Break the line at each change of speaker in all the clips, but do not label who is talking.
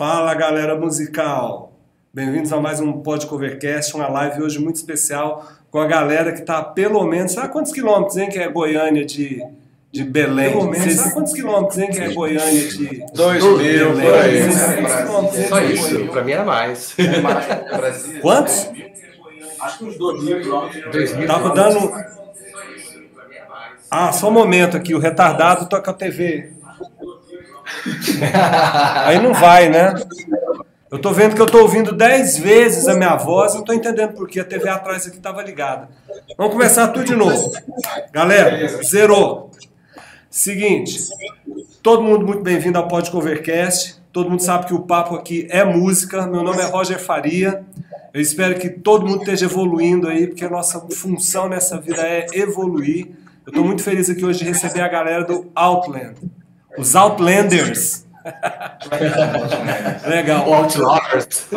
Fala galera musical! Bem-vindos a mais um Pod Covercast, uma live hoje muito especial com a galera que está pelo menos, sabe quantos quilômetros, hein, que é Goiânia de, de Belém? Pelo menos, sabe quantos quilômetros, hein, que é Goiânia de...
Dois mil, por aí.
Só isso, pra mim era mais.
Quantos?
Acho que uns 2 mil quilômetros.
Dois mil
Tava dando... Ah, só um momento aqui, o retardado toca a TV. Aí não vai, né? Eu tô vendo que eu tô ouvindo 10 vezes a minha voz, não tô entendendo por que a TV atrás aqui tava ligada. Vamos começar tudo de novo. Galera, zerou. Seguinte, todo mundo muito bem-vindo ao Pod Covercast. Todo mundo sabe que o papo aqui é música. Meu nome é Roger Faria. Eu espero que todo mundo esteja evoluindo aí, porque a nossa função nessa vida é evoluir. Eu estou muito feliz aqui hoje de receber a galera do Outland, os Outlanders. Legal.
O Outlaws.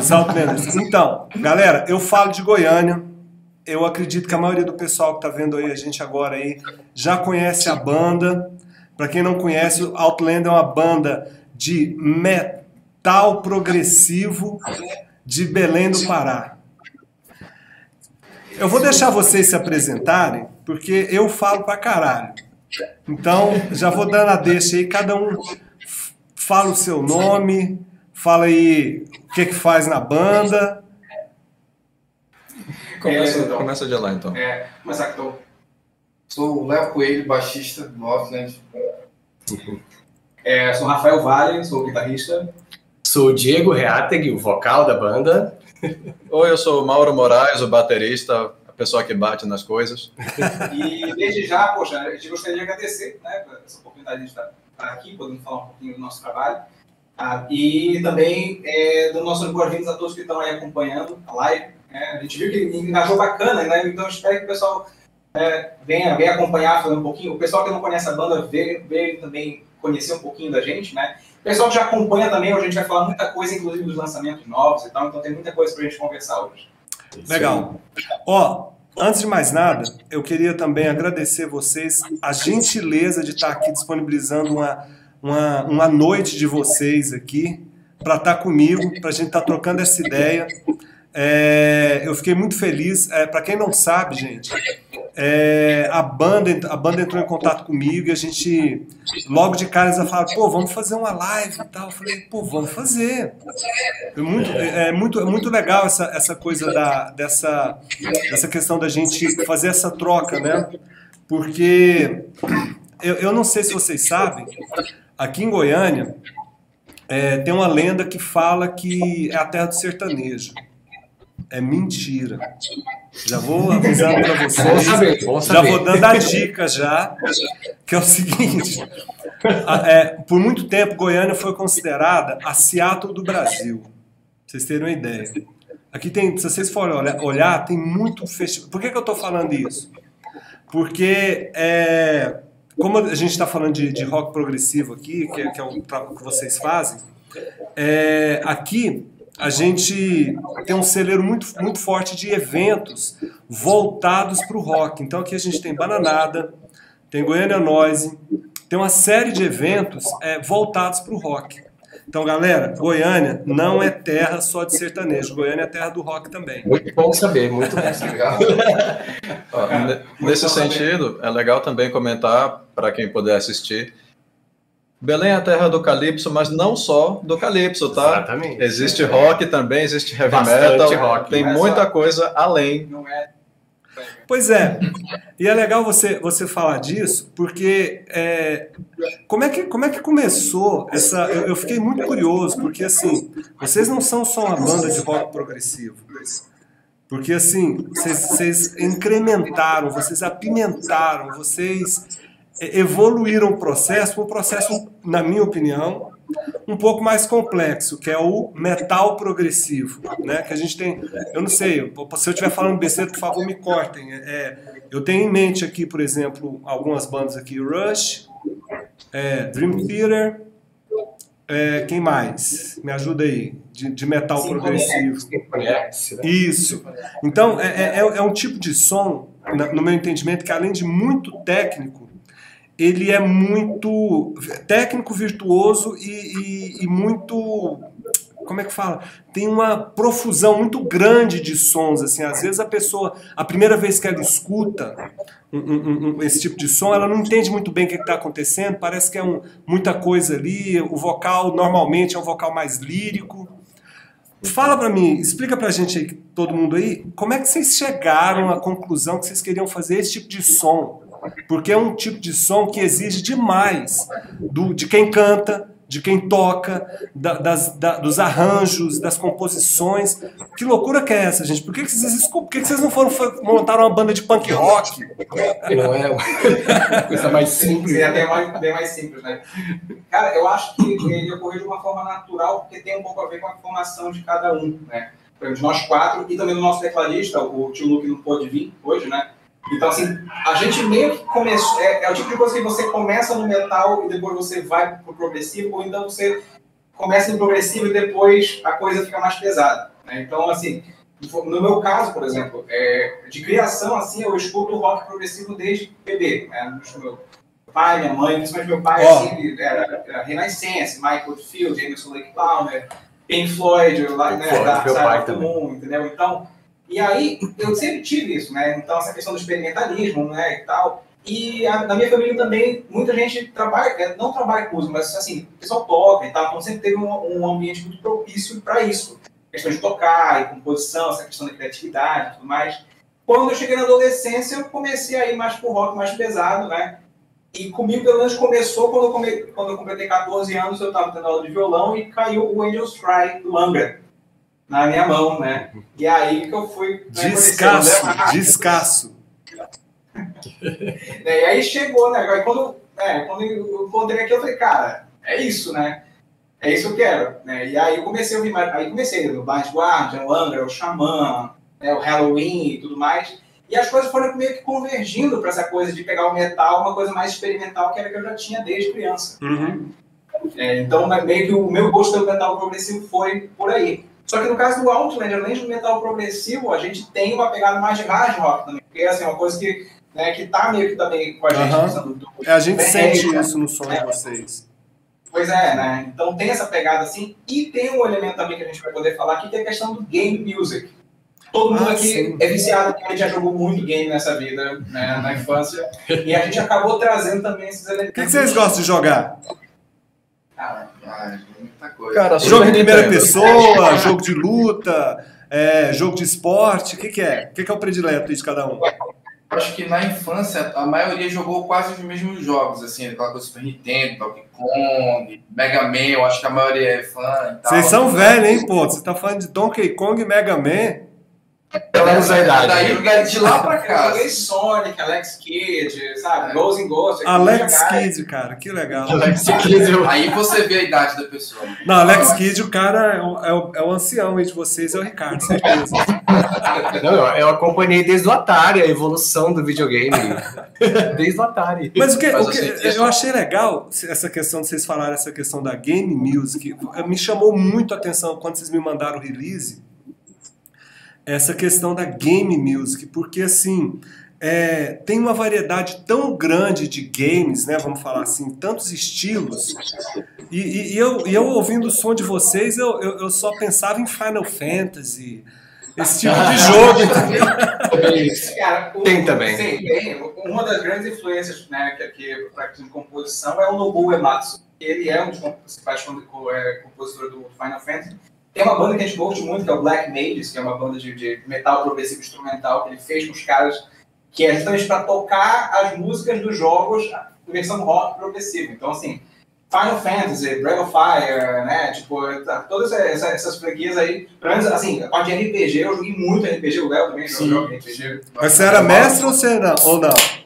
Os Outlanders. Então, galera, eu falo de Goiânia. Eu acredito que a maioria do pessoal que está vendo aí a gente agora aí já conhece a banda. Para quem não conhece, o Outland é uma banda de metal progressivo de Belém do Pará. Eu vou deixar vocês se apresentarem, porque eu falo pra caralho. Então, já vou dando a deixa aí, cada um fala o seu nome, fala aí o que que faz na banda.
Começa,
É, então.
começa de lá então.
É, que tô.
Sou o Léo Coelho, baixista do Outland.
É, sou Rafael Vale, sou guitarrista.
Sou o Diego Reateg, o vocal da banda.
Oi, eu sou o Mauro Moraes, o baterista, a pessoa que bate nas coisas.
E desde já, poxa, a gente gostaria de agradecer né, essa oportunidade de estar, estar aqui, podendo falar um pouquinho do nosso trabalho. Ah, e também é, dando nossas boas-vindas a todos que estão aí acompanhando a live. né? A gente viu que engajou bacana, né? Então espero que o pessoal é, venha, venha acompanhar, fazer um pouquinho. O pessoal que não conhece a banda, veio, veio também conhecer um pouquinho da gente, né? O pessoal que já acompanha também, hoje a gente vai falar muita coisa, inclusive dos lançamentos novos e tal, então tem muita coisa pra gente conversar hoje.
Legal. Ó, antes de mais nada, eu queria também agradecer vocês a gentileza de estar aqui disponibilizando uma, uma, uma noite de vocês aqui para estar comigo, para a gente estar trocando essa ideia. É, eu fiquei muito feliz. É, para quem não sabe, gente, é, a, banda, a banda entrou em contato comigo e a gente, logo de cara, eles falaram: pô, vamos fazer uma live e tal. Eu falei: pô, vamos fazer. É muito, é, é muito, é muito legal essa, essa coisa da, dessa, dessa questão da gente fazer essa troca, né? Porque eu, eu não sei se vocês sabem, aqui em Goiânia é, tem uma lenda que fala que é a terra do sertanejo. É mentira. Já vou avisando para vocês. Já vou dando a dica já, que é o seguinte. a- é, por muito tempo, Goiânia foi considerada a Seattle do Brasil. Pra vocês terem uma ideia. Aqui tem, se vocês forem olhar, olhar tem muito festival. Por que, que eu estou falando isso? Porque é, como a gente está falando de, de rock progressivo aqui, que, é- que é o que vocês fazem, é, aqui a gente tem um celeiro muito, muito forte de eventos voltados para o rock. Então aqui a gente tem Bananada, tem Goiânia Noise, tem uma série de eventos é, voltados para o rock. Então, galera, Goiânia não é terra só de sertanejo, Goiânia é terra do rock também.
Muito bom saber, muito bom saber.
Nesse sentido, é legal também comentar, para quem puder assistir, Belém é a terra do calypso, mas não só do calypso, tá?
Exatamente.
Existe rock também, existe heavy
Bastante
metal,
rock,
tem
não é
muita
só-
coisa além.
Não é
Pois é, e é legal você, você falar disso, porque é, como, é que, como é que começou essa. Eu, eu fiquei muito curioso, porque assim, vocês não são só uma banda de rock progressivo. Porque assim, vocês, vocês incrementaram, vocês apimentaram, vocês é, evoluíram o processo para um processo, na minha opinião, um pouco mais complexo, que é o metal progressivo, né? Que a gente tem, eu não sei, se eu estiver falando besteira, por favor, me cortem. É, eu tenho em mente aqui, por exemplo, algumas bandas aqui, Rush, é, Dream Theater, é, quem mais? Me ajuda aí, de, de metal
Sim,
progressivo.
Né?
Isso. Então, é, é, é um tipo de som, no meu entendimento, que além de muito técnico, ele é muito técnico, virtuoso e, e, e muito como é que fala? Tem uma profusão muito grande de sons, assim, às vezes a pessoa, a primeira vez que ela escuta um, um, um, esse tipo de som, ela não entende muito bem o que está acontecendo, parece que é muita coisa ali, o vocal normalmente é um vocal mais lírico. Fala para mim, explica pra gente aí, todo mundo aí, como é que vocês chegaram à conclusão que vocês queriam fazer esse tipo de som? Porque é um tipo de som que exige demais do, de quem canta, de quem toca, da, das, da, dos arranjos, das composições. Que loucura que é essa, gente? Por que, que, vocês, por que, que vocês não foram montaram uma banda de punk rock?
Não é uma coisa mais simples.
É até mais, bem mais simples, né? Cara, eu acho que ele ocorreu de uma forma natural, porque tem um pouco a ver com a formação de cada um, né? Por exemplo, nós quatro, e também do nosso tecladista, o tio Luke não pôde vir hoje, né? Então, assim, a gente meio que começou. É, é, o tipo de coisa que você começa no metal e depois você vai pro progressivo, ou então você começa no progressivo e depois a coisa fica mais pesada. Né? Então, assim, no meu caso, por exemplo, é, de criação, assim, eu escuto rock progressivo desde bebê. Né? Meu pai, minha mãe, principalmente meu pai, oh. assim, era, era Renaissance, Michael Field, Jameson Lake Palmer, Pink Floyd, lá, né, da Side Comum, entendeu? Então, e aí, eu sempre tive isso, né? Então, essa questão do experimentalismo, né, e tal. E a, na minha família também, muita gente trabalha, é, não trabalha com música, mas assim, o pessoal toca e tal. Então, sempre teve um, um ambiente muito propício para isso. A questão de tocar e composição, essa questão da criatividade e tudo mais. Quando eu cheguei na adolescência, eu comecei a ir mais pro rock mais pesado, né? E comigo, pelo menos, começou quando eu, come, quando eu completei 14 anos, eu estava tendo aula de violão e caiu o Angels Cry do Angra na minha mão, né? E aí que eu fui.
Né, descasso, descasso.
e aí chegou, né? Aí quando, é, quando eu encontrei aqui, eu falei, cara, é isso, né? É isso que eu quero. Né? E aí eu comecei a ouvir mais. Aí comecei o Blind Guardian, o Angra, o Xamã, né, o Halloween e tudo mais. E as coisas foram meio que convergindo para essa coisa de pegar o metal, uma coisa mais experimental, que era que eu já tinha desde criança.
Uhum.
É, então, meio que o meu gosto pelo metal progressivo foi por aí. Só que no caso do Outland, além do metal progressivo, a gente tem uma pegada mais de hard rock também. Porque assim, é uma coisa que, né, que tá meio que também com a gente.
Uhum. Do, é, a gente sente isso no som de né? vocês.
Pois é, né? Então tem essa pegada assim. E tem um elemento também que a gente vai poder falar aqui, que é a questão do game music. Todo mundo ah, aqui sim. é viciado, a gente já jogou muito game nessa vida, né, na infância. e a gente acabou trazendo também esses elementos.
O que, que vocês gostam de jogar?
Cara, muita coisa.
Cara, jogo em primeira pessoa, jogo de luta, é, jogo de esporte, o que, que é? O que, que é o predileto de cada um?
Acho que na infância a maioria jogou quase os mesmos jogos, assim, aquela coisa Super Nintendo, Donkey Kong, Mega Man, eu acho que a maioria é fã e tal.
Vocês são velhos, hein, pô? Você tá falando de Donkey Kong e Mega Man?
Ela usa a idade.
Daí, de lá pra cá.
Eu joguei Sonic, Alex Kidd, sabe? É. Ghost in Ghost.
Alex Kidd, cara, que legal.
Alex Kidd. Aí você vê a idade da pessoa.
Não, Alex Kidd, o cara é o, é o, é o ancião entre vocês, é o Ricardo, certeza.
Não, eu acompanhei desde o Atari a evolução do videogame. Desde o Atari.
Mas o que, Mas, o que assim, eu achei legal, essa questão de vocês falarem essa questão da game music, me chamou muito a atenção quando vocês me mandaram o release essa questão da game music, porque assim é, tem uma variedade tão grande de games, né? Vamos falar assim, tantos estilos. E, e, e eu, e eu ouvindo o som de vocês, eu, eu, eu, só pensava em Final Fantasy, esse tipo de jogo.
Cara, o,
tem também.
Sim, tem. Uma das grandes influências né, que, que para composição é o Nobuo Ematsu. Ele é um dos principais é, compositores do Final Fantasy. Tem uma banda que a gente curte muito, que é o Black Mages, que é uma banda de, de metal progressivo instrumental que ele fez com os caras, que é justamente para tocar as músicas dos jogos em versão rock progressivo. Então, assim, Final Fantasy, Breath of Fire, né? Tipo, tá, todas essas, essas franquias aí. Pelo menos, assim, a parte de RPG, eu joguei muito RPG, o Léo também jogou RPG.
Mas você era mestre ou você não? Ou não?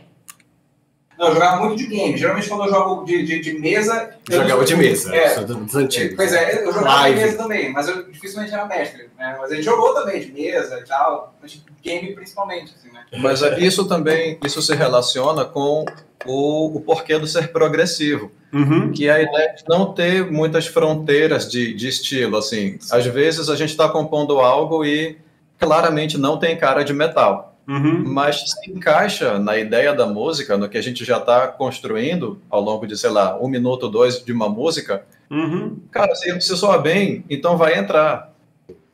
Não, eu jogava muito de game. Geralmente quando eu jogo de, de, de mesa.
Jogava de mesa,
é, sou dos antigos. Pois é, eu jogava Live. de mesa também, mas eu dificilmente era mestre. Né? Mas a gente jogou também de mesa e tal, mas game principalmente. Assim, né?
Mas é, isso também isso se relaciona com o, o porquê do ser progressivo.
Uhum.
Que é a ideia de não ter muitas fronteiras de, de estilo. Assim. Às vezes a gente está compondo algo e claramente não tem cara de metal. Uhum. mas se encaixa na ideia da música, no que a gente já está construindo ao longo de, sei lá, um minuto, dois de uma música, uhum. cara, se, se soa bem, então vai entrar.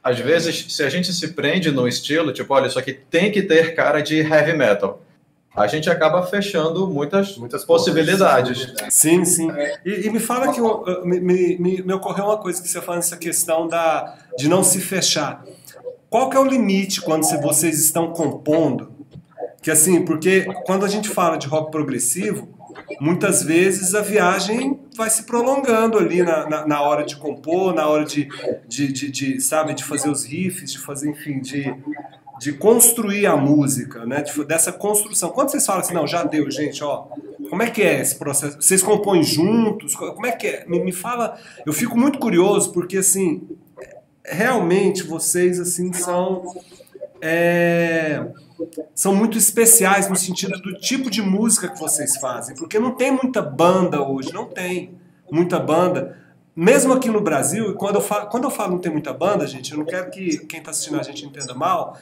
Às vezes, se a gente se prende no estilo, tipo, olha, isso aqui tem que ter cara de heavy metal a gente acaba fechando muitas, muitas possibilidades.
Sim, sim. E, e me fala que eu, me, me, me, ocorreu uma coisa que você falou nessa questão da, de não se fechar. Qual que é o limite quando vocês estão compondo? Que assim, porque quando a gente fala de rock progressivo, muitas vezes a viagem vai se prolongando ali na, na, na hora de compor, na hora de, de, de, de, sabe, de fazer os riffs, de fazer, enfim, de, de construir a música, né? De, dessa construção. Quando vocês falam assim, não, já deu, gente, ó, como é que é esse processo? Vocês compõem juntos? Como é que é? Me, me fala. Eu fico muito curioso porque assim, realmente vocês assim são é, são muito especiais no sentido do tipo de música que vocês fazem, porque não tem muita banda hoje, não tem muita banda mesmo aqui no Brasil, e quando eu falo, quando eu falo não tem muita banda, gente, eu não quero que quem está assistindo a gente entenda mal,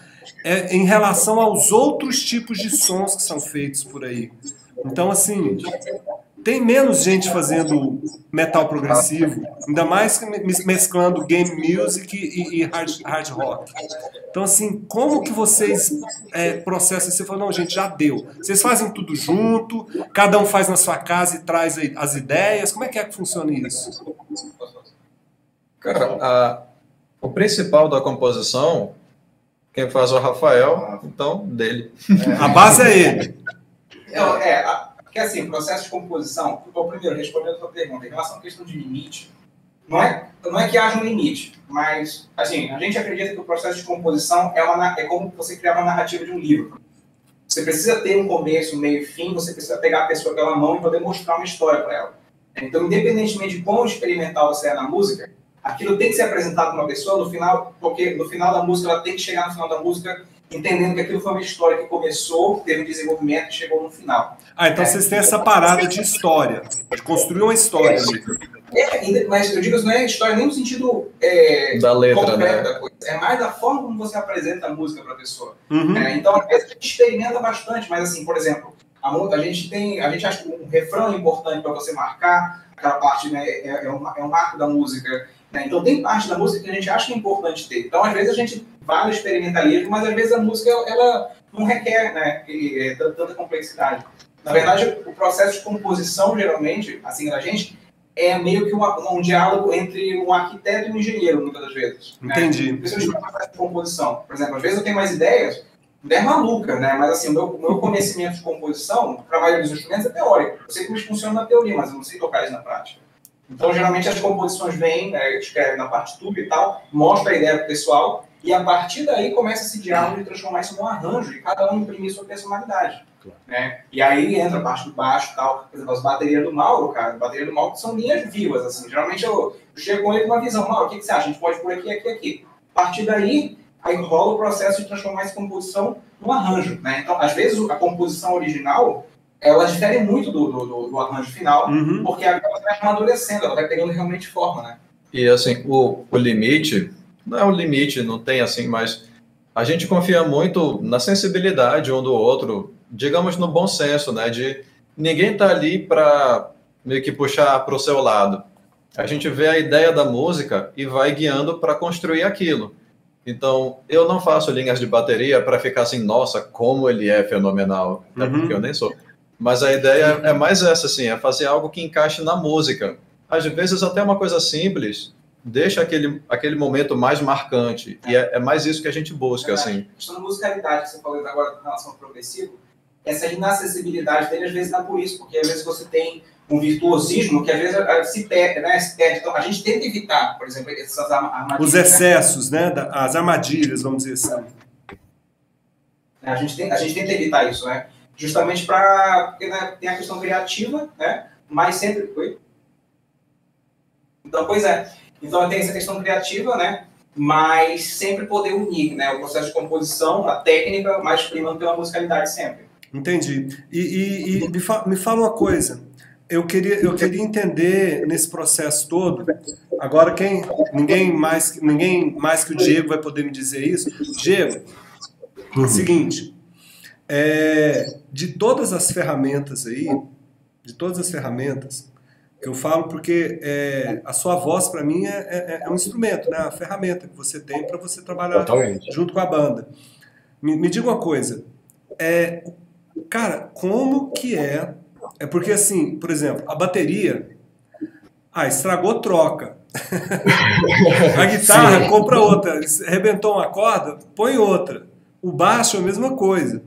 é em relação aos outros tipos de sons que são feitos por aí. Então, assim, tem menos gente fazendo metal progressivo, ainda mais mesclando game music e, e hard, hard, rock. Então, assim, como que vocês é, processam? Você falou, não, gente, já deu. Vocês fazem tudo junto, cada um faz na sua casa e traz as ideias. Como é que é que funciona isso?
Cara, a, o principal da composição, quem faz é o Rafael, então dele.
É. A base é ele.
É, é porque assim, processo de composição, bom, primeiro, respondendo a sua pergunta, em relação à questão de limite, não é, não é que haja um limite, mas assim, a gente acredita que o processo de composição é, uma, é como você criar uma narrativa de um livro. Você precisa ter um começo, meio e fim, você precisa pegar a pessoa pela mão e poder mostrar uma história para ela. Então, independentemente de quão experimental você é na música, aquilo tem que ser apresentado para uma pessoa no final, porque no final da música ela tem que chegar no final da música entendendo que aquilo foi uma história que começou, teve um desenvolvimento e chegou no final.
Ah, então é. vocês têm essa parada de história, de construir uma história ali.
É, mas eu digo não é história nem no sentido é,
da letra, né? da
coisa. É mais da forma como você apresenta a música para a pessoa. Uhum. É, então, às vezes a gente experimenta bastante, mas assim, por exemplo, a, a gente tem, a gente acha que um refrão é importante para você marcar, aquela parte né, é, é, um, é um marco da música. Né? Então, tem parte da música que a gente acha que é importante ter. Então, às vezes a gente vai no experimentalismo, mas às vezes a música ela não requer né, é, tanta complexidade. Na verdade, o processo de composição, geralmente, assim, da gente, é meio que uma, um diálogo entre um arquiteto e um engenheiro, muitas das vezes.
Né? Entendi.
Né? Principalmente no processo de composição. Por exemplo, às vezes eu tenho mais ideias, ideia maluca, né? Mas assim, o meu, meu conhecimento de composição, maioria dos instrumentos, é teórico. Eu sei como eles funcionam na teoria, mas eu não sei tocar isso na prática. Então, geralmente, as composições vêm, né, escreve na partitura e tal, mostra a ideia para o pessoal, e a partir daí começa esse diálogo de transformar isso num arranjo, e cada um imprimir sua personalidade. Claro. Né? E aí entra a parte do baixo e tal. Por exemplo, as baterias do Mauro, cara, bateria do Mauro são linhas vivas, assim. Geralmente eu, eu chego com ele com uma visão, Mauro, o que, que você acha? A gente pode por aqui, aqui, aqui. A partir daí, aí rola o processo de transformar essa composição num arranjo, né? Então, às vezes, a composição original, ela difere muito do, do, do arranjo final, uhum. porque ela vai amadurecendo, ela vai pegando realmente forma, né?
E, assim, o, o limite, não é o limite, não tem assim, mas a gente confia muito na sensibilidade um do outro, digamos no bom senso, né? De ninguém tá ali para meio que puxar para o seu lado. A gente vê a ideia da música e vai guiando para construir aquilo. Então, eu não faço linhas de bateria para ficar assim, nossa, como ele é fenomenal, até uhum. porque eu nem sou. Mas a ideia é mais essa, assim, é fazer algo que encaixe na música. Às vezes até uma coisa simples, deixa aquele, aquele momento mais marcante. É. E é, é, mais isso que a gente busca, é assim.
A questão da musicalidade que você falou agora em relação ao progressivo, essa inacessibilidade dele às vezes dá por isso, porque às vezes você tem um virtuosismo que às vezes se perde, né? Se perde. Então a gente tenta evitar, por exemplo, essas armadilhas.
Os excessos, né? As armadilhas, vamos dizer assim.
A gente, tem, a gente tenta evitar isso, né? Justamente para. Porque né, tem a questão criativa, né? Mas sempre. Oi? Então, pois é. Então tem essa questão criativa, né? Mas sempre poder unir, né? O processo de composição, a técnica, mas primando pela musicalidade sempre.
Entendi. E, e, e me, fa me fala uma coisa. Eu queria, eu queria entender nesse processo todo. Agora quem ninguém mais ninguém mais que o Diego vai poder me dizer isso. Diego, uhum. seguinte, é, de todas as ferramentas aí, de todas as ferramentas, eu falo porque é, a sua voz para mim é, é, é, um instrumento, né? A ferramenta que você tem para você trabalhar Totalmente. junto com a banda. Me, me diga uma coisa, é, cara, como que é? É porque assim, por exemplo, a bateria, ah, estragou, troca. a guitarra, Sim. compra outra. Arrebentou uma corda, põe outra. O baixo é a mesma coisa.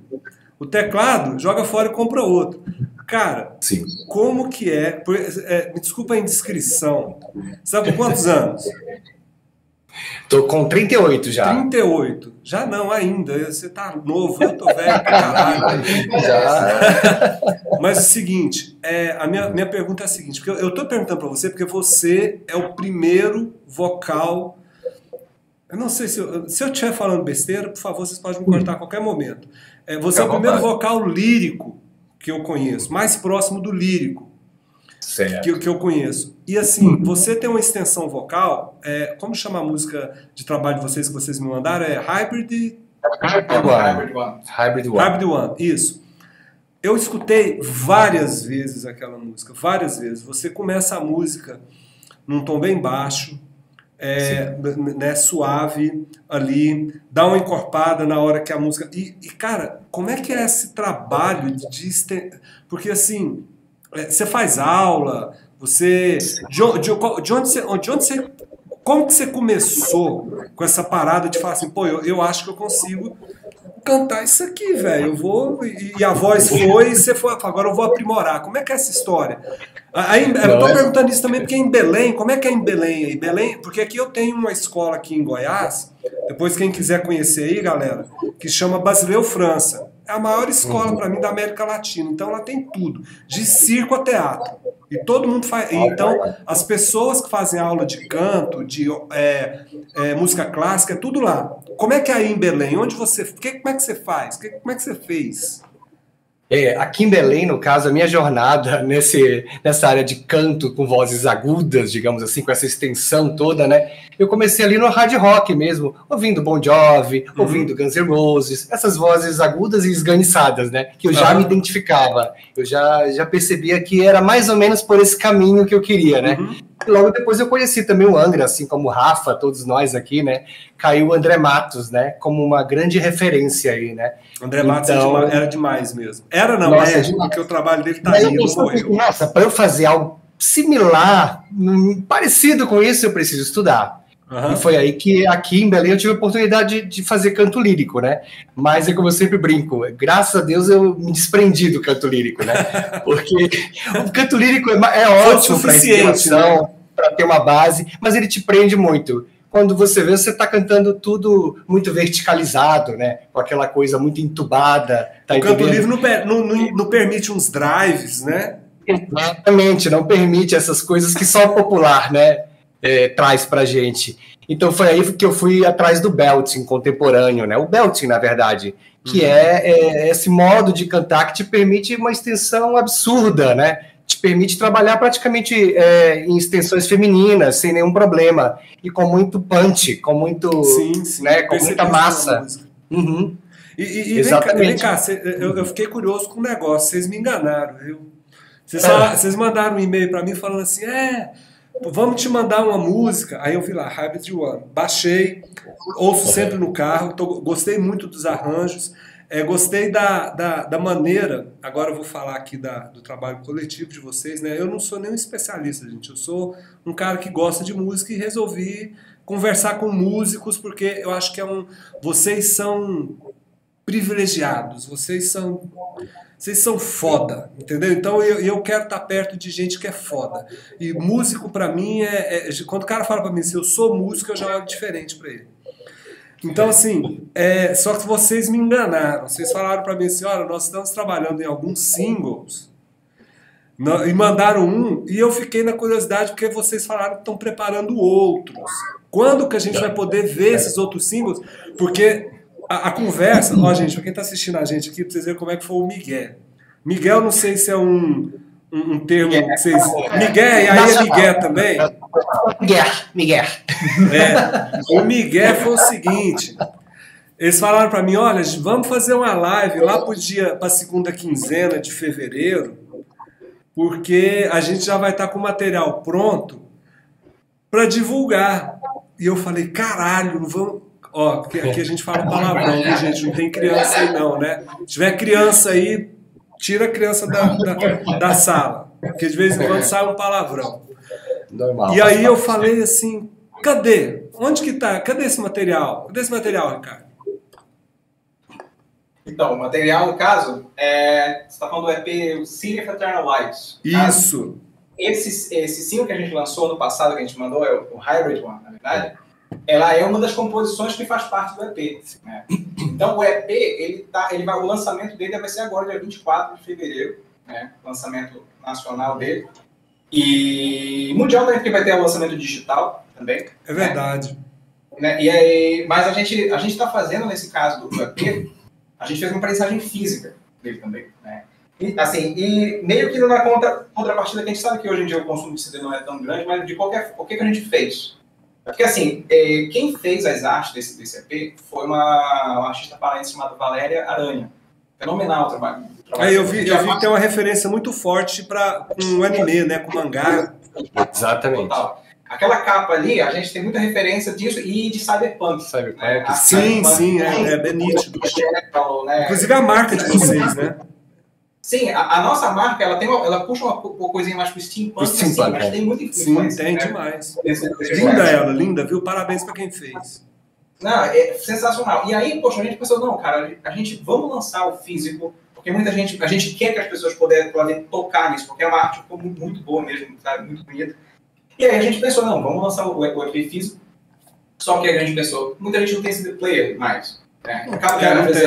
O teclado, joga fora e compra outro. Cara, Sim. como que é, é, Me desculpa a indiscrição. Você está com quantos anos?
Tô com 38 já.
38. Já não, ainda. Você tá novo, eu tô velho pra caralho. já. Mas é o seguinte, é, a minha, minha pergunta é a seguinte, porque eu, eu tô perguntando para você porque você é o primeiro vocal. Eu não sei se eu, se eu estiver falando besteira, por favor, vocês podem me cortar a qualquer momento. É, você é o primeiro vocal lírico que eu conheço, mais próximo do lírico que, que eu conheço. E assim, você tem uma extensão vocal, é, como chama a música de trabalho de vocês que vocês me mandaram? É Hybrid...
Hybrid One.
Hybrid One. Hybrid One, isso. Eu escutei várias vezes aquela música, várias vezes. Você começa a música num tom bem baixo, é, né, suave ali, dá uma encorpada na hora que a música. E, e cara, como é que é esse trabalho de. de porque assim, é, você faz aula, você. De, de, de, onde você. De onde você como que você começou com essa parada de falar assim, pô, eu, eu acho que eu consigo cantar isso aqui, velho. Eu vou. E, a voz foi, e você foi. Agora eu vou aprimorar. Como é que é essa história? Aí, eu tô é... perguntando isso também porque em Belém, como é que é em Belém aí? Belém, porque aqui eu tenho uma escola aqui em Goiás, depois quem quiser conhecer aí, galera, que chama Basileu França. É a maior escola para mim da América Latina. Então ela tem tudo, de circo a teatro. E todo mundo faz. Então, as pessoas que fazem aula de canto, de é, é, música clássica, é tudo lá. Como é que é aí em Belém? Onde você. Que, como é que você faz? Que, como é que você fez?
É, aqui em Belém, no caso, a minha jornada nesse, nessa área de canto com vozes agudas, digamos assim, com essa extensão toda, né? Eu comecei ali no hard rock mesmo, ouvindo Bon Jovi, uhum. ouvindo Guns N' Roses, essas vozes agudas e esganiçadas, né? Que eu já uhum. me identificava, eu já, já percebia que era mais ou menos por esse caminho que eu queria, né? Uhum. Logo depois eu conheci também o Angra, assim como o Rafa, todos nós aqui, né? Caiu o André Matos, né? Como uma grande referência aí, né?
André então, Matos era demais mesmo. Era não, nossa, é, porque o trabalho dele tá aí, não morreu.
Nossa, para eu fazer algo similar, parecido com isso, eu preciso estudar. Uhum. E foi aí que aqui em Belém eu tive a oportunidade de, de, fazer canto lírico, né? Mas é como eu sempre brinco, graças a Deus eu me desprendi do canto lírico, né? Porque o canto lírico é, é ótimo para inspiração, né? para ter uma base, mas ele te prende muito. Quando você vê, você está cantando tudo muito verticalizado, né? Com aquela coisa muito entubada.
Tá o entendendo? canto livre não, não, não permite uns drives, né?
Exatamente, não permite essas coisas que só o popular, né? É, traz para gente. Então foi aí que eu fui atrás do belting contemporâneo, né? O belting, na verdade, que uhum. é, é, esse modo de cantar que te permite uma extensão absurda, né? Te permite trabalhar praticamente é, em extensões femininas sem nenhum problema e com muito punch, com muito, sim, sim. né? Com muita massa.
Uhum. E, e, Exatamente. Vem cá, vem cá eu, eu, fiquei curioso com o negócio. Vocês me enganaram, viu? Vocês, é. mandaram um e-mail para mim falando assim, é vamos te mandar uma música. Aí eu vi lá, Hybrid One. Baixei, ouço sempre no carro, tô, gostei muito dos arranjos, é, gostei da, da, da, maneira. Agora eu vou falar aqui da, do trabalho coletivo de vocês, né? Eu não sou nenhum especialista, gente. Eu sou um cara que gosta de música e resolvi conversar com músicos, porque eu acho que é um. Vocês são privilegiados, vocês são vocês são foda, entendeu? Então eu, eu quero estar perto de gente que é foda. E músico para mim é, é, Quando o cara fala para mim se eu sou músico, eu já olho diferente para ele. Então, assim, é, só que vocês me enganaram. Vocês falaram para mim assim: olha, nós estamos trabalhando em alguns singles. E mandaram um, e eu fiquei na curiosidade porque vocês falaram que estão preparando outros. Quando que a gente vai poder ver esses outros singles? Porque a, a conversa, ó, gente, pra quem tá assistindo a gente aqui, pra vocês verem como é que foi o Miguel. Miguel, não sei se é um, um, um termo Miguel. que vocês. Miguel, e aí é Miguel também?
Miguel, Miguel.
É. O Miguel foi o seguinte. Eles falaram para mim, olha, vamos fazer uma live lá pro dia, para segunda quinzena de fevereiro, porque a gente já vai estar tá com o material pronto para divulgar. E eu falei, caralho, não vamos. Ó, aqui, aqui a gente fala palavrão, viu, gente? Não tem criança aí, não, né? Se tiver criança aí, tira a criança da, da, da sala. Porque de vez em quando sai um palavrão. Normal, e aí eu falei assim, cadê? Onde que tá? Cadê esse material? Cadê esse material, Ricardo?
Então, o material, no caso, é, você está falando do EP City of Eternal Lights.
Isso.
Esse, esse single que a gente lançou no passado, que a gente mandou, é o Hybrid One, na verdade, ela é uma das composições que faz parte do EP. Né? Então, o EP, ele tá, ele vai, o lançamento dele vai ser agora, dia 24 de fevereiro, né? lançamento nacional dele. E mundial também, porque vai ter o lançamento digital também.
É verdade.
Né? E aí, mas a gente a está fazendo, nesse caso do EP, a gente fez uma prensagem física dele também. Né? E, assim, e meio que na contra, contrapartida que a gente sabe que hoje em dia o consumo de CD não é tão grande, mas de qualquer o que, que a gente fez? Porque assim, é, quem fez as artes desse, desse EP foi uma, uma artista paraense chamada Valéria Aranha. Fenomenal o trabalho.
trabalho é, eu vi, eu vi que tem uma referência muito forte para com o anime, né? Com mangá.
Exatamente. Total.
Aquela capa ali, a gente tem muita referência disso e de Cyberpunk.
Cyberpunk. Né? Sim, cyberpunk, sim, é, é bem nítido. Né? Inclusive a marca de vocês, né?
Sim, a, a, nossa marca, ela, tem uma, ela puxa uma, uma coisinha mais pro steampunk, assim, steampunk assim, mas é. tem muita influência.
Sim, tem né? demais. linda ela, linda, viu? Parabéns para quem fez.
Não, é sensacional. E aí, poxa, a gente pensou, não, cara, a gente vamos lançar o físico, porque muita gente, a gente quer que as pessoas poderem, poderem tocar nisso, porque é uma arte muito, muito boa mesmo, sabe? Muito bonita. E aí a gente pensou, não, vamos lançar o, o EP físico. Só que a gente pensou, muita gente não tem CD player mais. Né? Acaba vezes,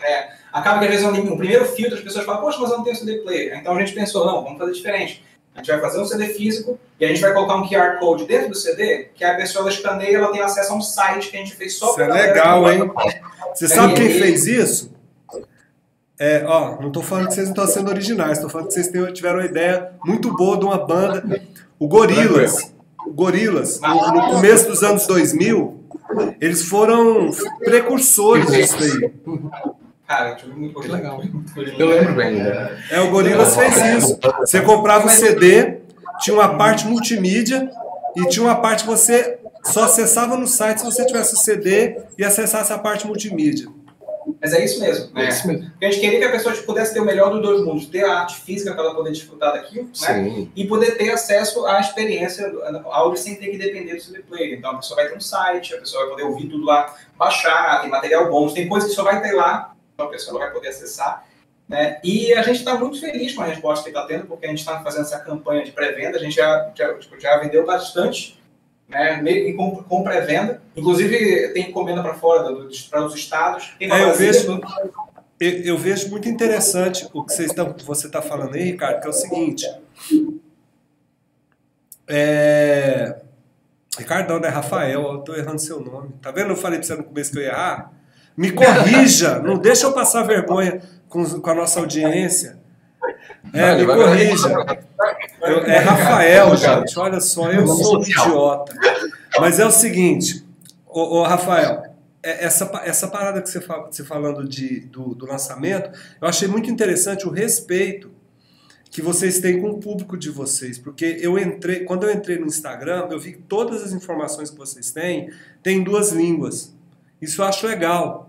é, acaba que às vezes o primeiro filtro as pessoas falam, poxa, mas eu não tenho CD player. Então a gente pensou, não, vamos fazer diferente. A gente vai fazer um CD físico e a gente vai colocar um QR Code dentro do CD, que a pessoa ela escaneia ela tem acesso a um site que a gente fez só
para Isso é legal, hein? Você sabe quem fez isso? É, ó, não estou falando que vocês não estão sendo originais, estou falando que vocês tiveram uma ideia muito boa de uma banda o Gorilas, Gorilas, no, no, começo dos anos 2000, eles foram precursores disso aí.
Cara, muito legal.
Eu lembro bem. Né?
É, o Gorilas fez isso. Você comprava o CD, tinha uma parte multimídia e tinha uma parte que você só acessava no site se você tivesse o CD e acessasse a parte multimídia.
Mas é isso mesmo. Né? É isso mesmo. Porque a gente queria que a pessoa tipo, pudesse ter o melhor dos dois mundos, ter a arte física para ela poder desfrutar daquilo, né? E poder ter acesso à experiência áudio sem ter que depender do CD player. Então a pessoa vai ter um site, a pessoa vai poder ouvir tudo lá, baixar, tem material bom, tem coisas que só vai ter lá, então a pessoa vai poder acessar. Né? E a gente está muito feliz com a resposta que está tendo, porque a gente está fazendo essa campanha de pré-venda, a gente já, já, tipo, já vendeu bastante né, meio com, com pré-venda. Inclusive, tem encomenda para fora, para os estados.
É, eu, vejo, eu, eu, vejo muito interessante o que vocês tão, você está falando aí, Ricardo, que é o seguinte. É... Ricardo, não, é Rafael, eu estou errando seu nome. Tá vendo? Eu falei para você no começo que eu ia errar. Me corrija, não deixa eu passar vergonha com, com a nossa audiência. É, me corrija. Eu, é Rafael, gente. Olha só, eu sou um idiota. Mas é o seguinte, ô, ô Rafael, é, essa, essa parada que você, fala, você falando de, do, do lançamento, eu achei muito interessante o respeito que vocês têm com o público de vocês, porque eu entrei, quando eu entrei no Instagram, eu vi que todas as informações que vocês têm têm duas línguas. Isso eu acho legal,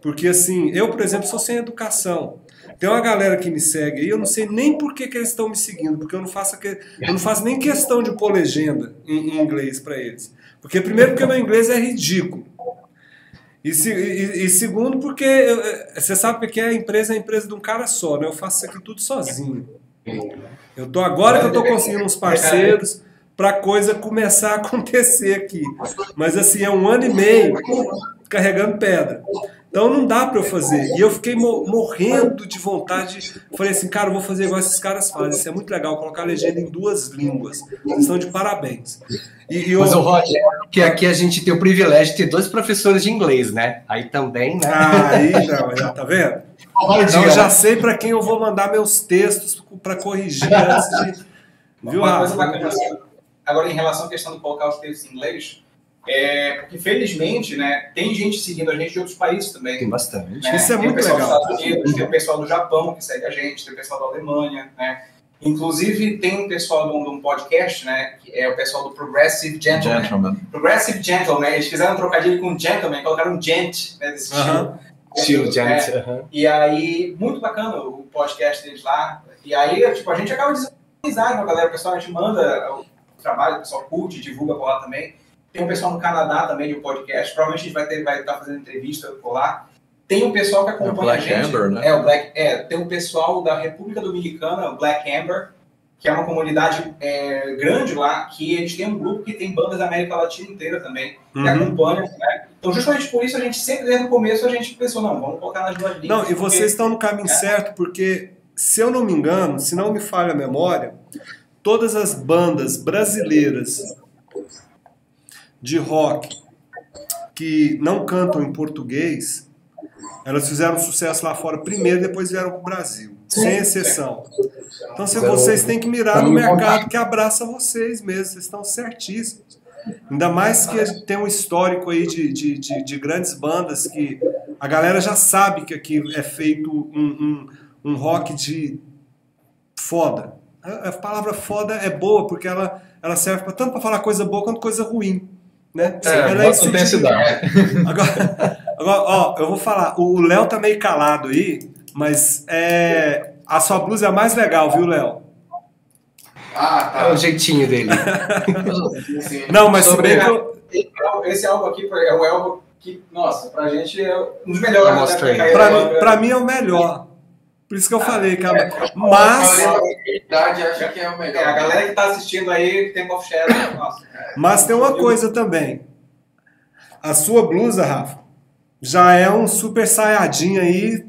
porque assim, eu, por exemplo, sou sem educação. Tem uma galera que me segue aí, eu não sei nem por que, que eles estão me seguindo, porque eu não faço, eu não faço nem questão de pôr legenda em, em inglês para eles. Porque, primeiro, porque meu inglês é ridículo. E, se, e, e segundo, porque eu, você sabe que a empresa é a empresa de um cara só, né? Eu faço isso aqui tudo sozinho. Eu tô agora que eu tô conseguindo uns parceiros para coisa começar a acontecer aqui. Mas assim, é um ano e meio carregando pedra. Então não dá para eu fazer. E eu fiquei morrendo de vontade. Falei assim, cara, eu vou fazer igual esses caras fazem. Isso é muito legal, colocar a legenda em duas línguas. Vocês estão de parabéns.
E, e eu... Mas o Roger, que aqui a gente tem o privilégio de ter dois professores de inglês, né? Aí também, né?
Ah, aí não, já tá vendo? Então eu já sei para quem eu vou mandar meus textos para corrigir antes de.
Viu, Uma coisa bacana assim, agora em relação à questão de colocar os textos em inglês, É, porque felizmente, né, tem gente seguindo a gente de outros países também.
Tem bastante.
né?
Isso é
tem
muito
o pessoal
legal.
dos Estados Unidos, tem o pessoal do Japão que segue a gente, tem o pessoal da Alemanha, né? Inclusive tem um pessoal de um, de um podcast, né? Que é o pessoal do Progressive Gentleman.
Gentleman.
Progressive Gentleman, eles fizeram um trocadilho com Gentleman, colocaram Gent, né? Desse
Aham.
estilo.
Estilo
É,
gente. aham.
e aí, muito bacana o podcast deles lá. E aí, tipo, a gente acaba desenvolvendo com a galera, o pessoal, a gente manda o trabalho, o pessoal curte, divulga por lá também. Tem um pessoal no Canadá também de um podcast, provavelmente a gente vai ter, vai estar fazendo entrevista por lá. Tem um pessoal que acompanha
Black
a gente.
Amber, né?
É, o Black, é, tem um pessoal da República Dominicana, o Black Amber, que é uma comunidade é, grande lá, que eles têm um grupo que tem bandas da América Latina inteira também, que
Uhum.
acompanham, né? Então, justamente por isso, a gente sempre, desde o começo, a gente pensou, não, vamos colocar nas duas línguas.
Não, e
porque-
vocês estão no caminho certo, porque, se eu não me engano, se não me falha a memória, todas as bandas brasileiras de rock que não cantam em português, elas fizeram sucesso lá fora primeiro, depois vieram para o Brasil, sem exceção. Então, se vocês têm que mirar no mercado que abraça vocês mesmo, vocês estão certíssimos. Ainda mais que tem um histórico aí de, de, de, de grandes bandas que a galera já sabe que aqui é feito um, um, um rock de foda. A, a palavra foda é boa porque ela, ela serve pra, tanto para falar coisa boa quanto coisa ruim. Né?
É,
Ela
bota
isso de-
intensidade.
Agora, agora, ó, eu vou falar. O Léo tá meio calado aí, mas é, a sua blusa é a mais legal, viu, Léo?
Ah,
É o
tá.
jeitinho dele.
Não, mas se
Sobre-
bem que eu,
Esse álbum aqui é o álbum que, nossa, pra gente é um dos melhores. Carreira
pra,
banda.
pra mim é o melhor. Por isso que eu falei, cara.
A
Mas,
que é o melhor.
É, a galera que tá assistindo aí, Temple of Shadow, nossa.
mas tem uma coisa também. A sua blusa, Rafa, já é um super saiyajin aí.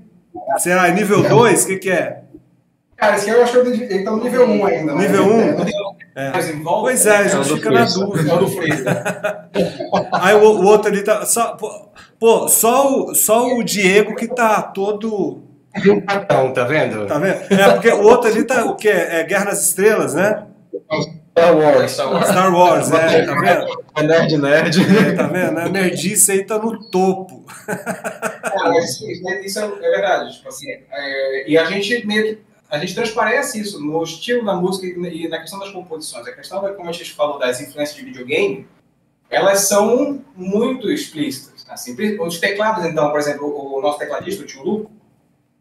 Será nível 2? O que, que é?
Cara, esse aqui eu acho que ele tá no nível 1 ainda. né?
Nível 1?
É. Mas em volta,
Pois é, a
É
gente fica na dúvida.
É.
Aí o, o outro ali tá. Só, pô, pô, só, o, só o Diego que tá todo.
E um cartão, tá vendo?
Tá vendo? É, porque o outro ali tá o quê? É Guerra nas Estrelas, né?
Star Wars.
Star Wars, é, tá vendo?
É nerd, nerd.
É, tá vendo? A nerdice aí tá no topo.
Cara, mas isso, isso é, é verdade. Tipo assim, é, e a gente meio que. A gente transparece isso no estilo da música e na questão das composições. A questão, da, como a gente falou, das influências de videogame, elas são muito explícitas. Assim, os teclados, então, por exemplo, o nosso tecladista, o Tio Lu,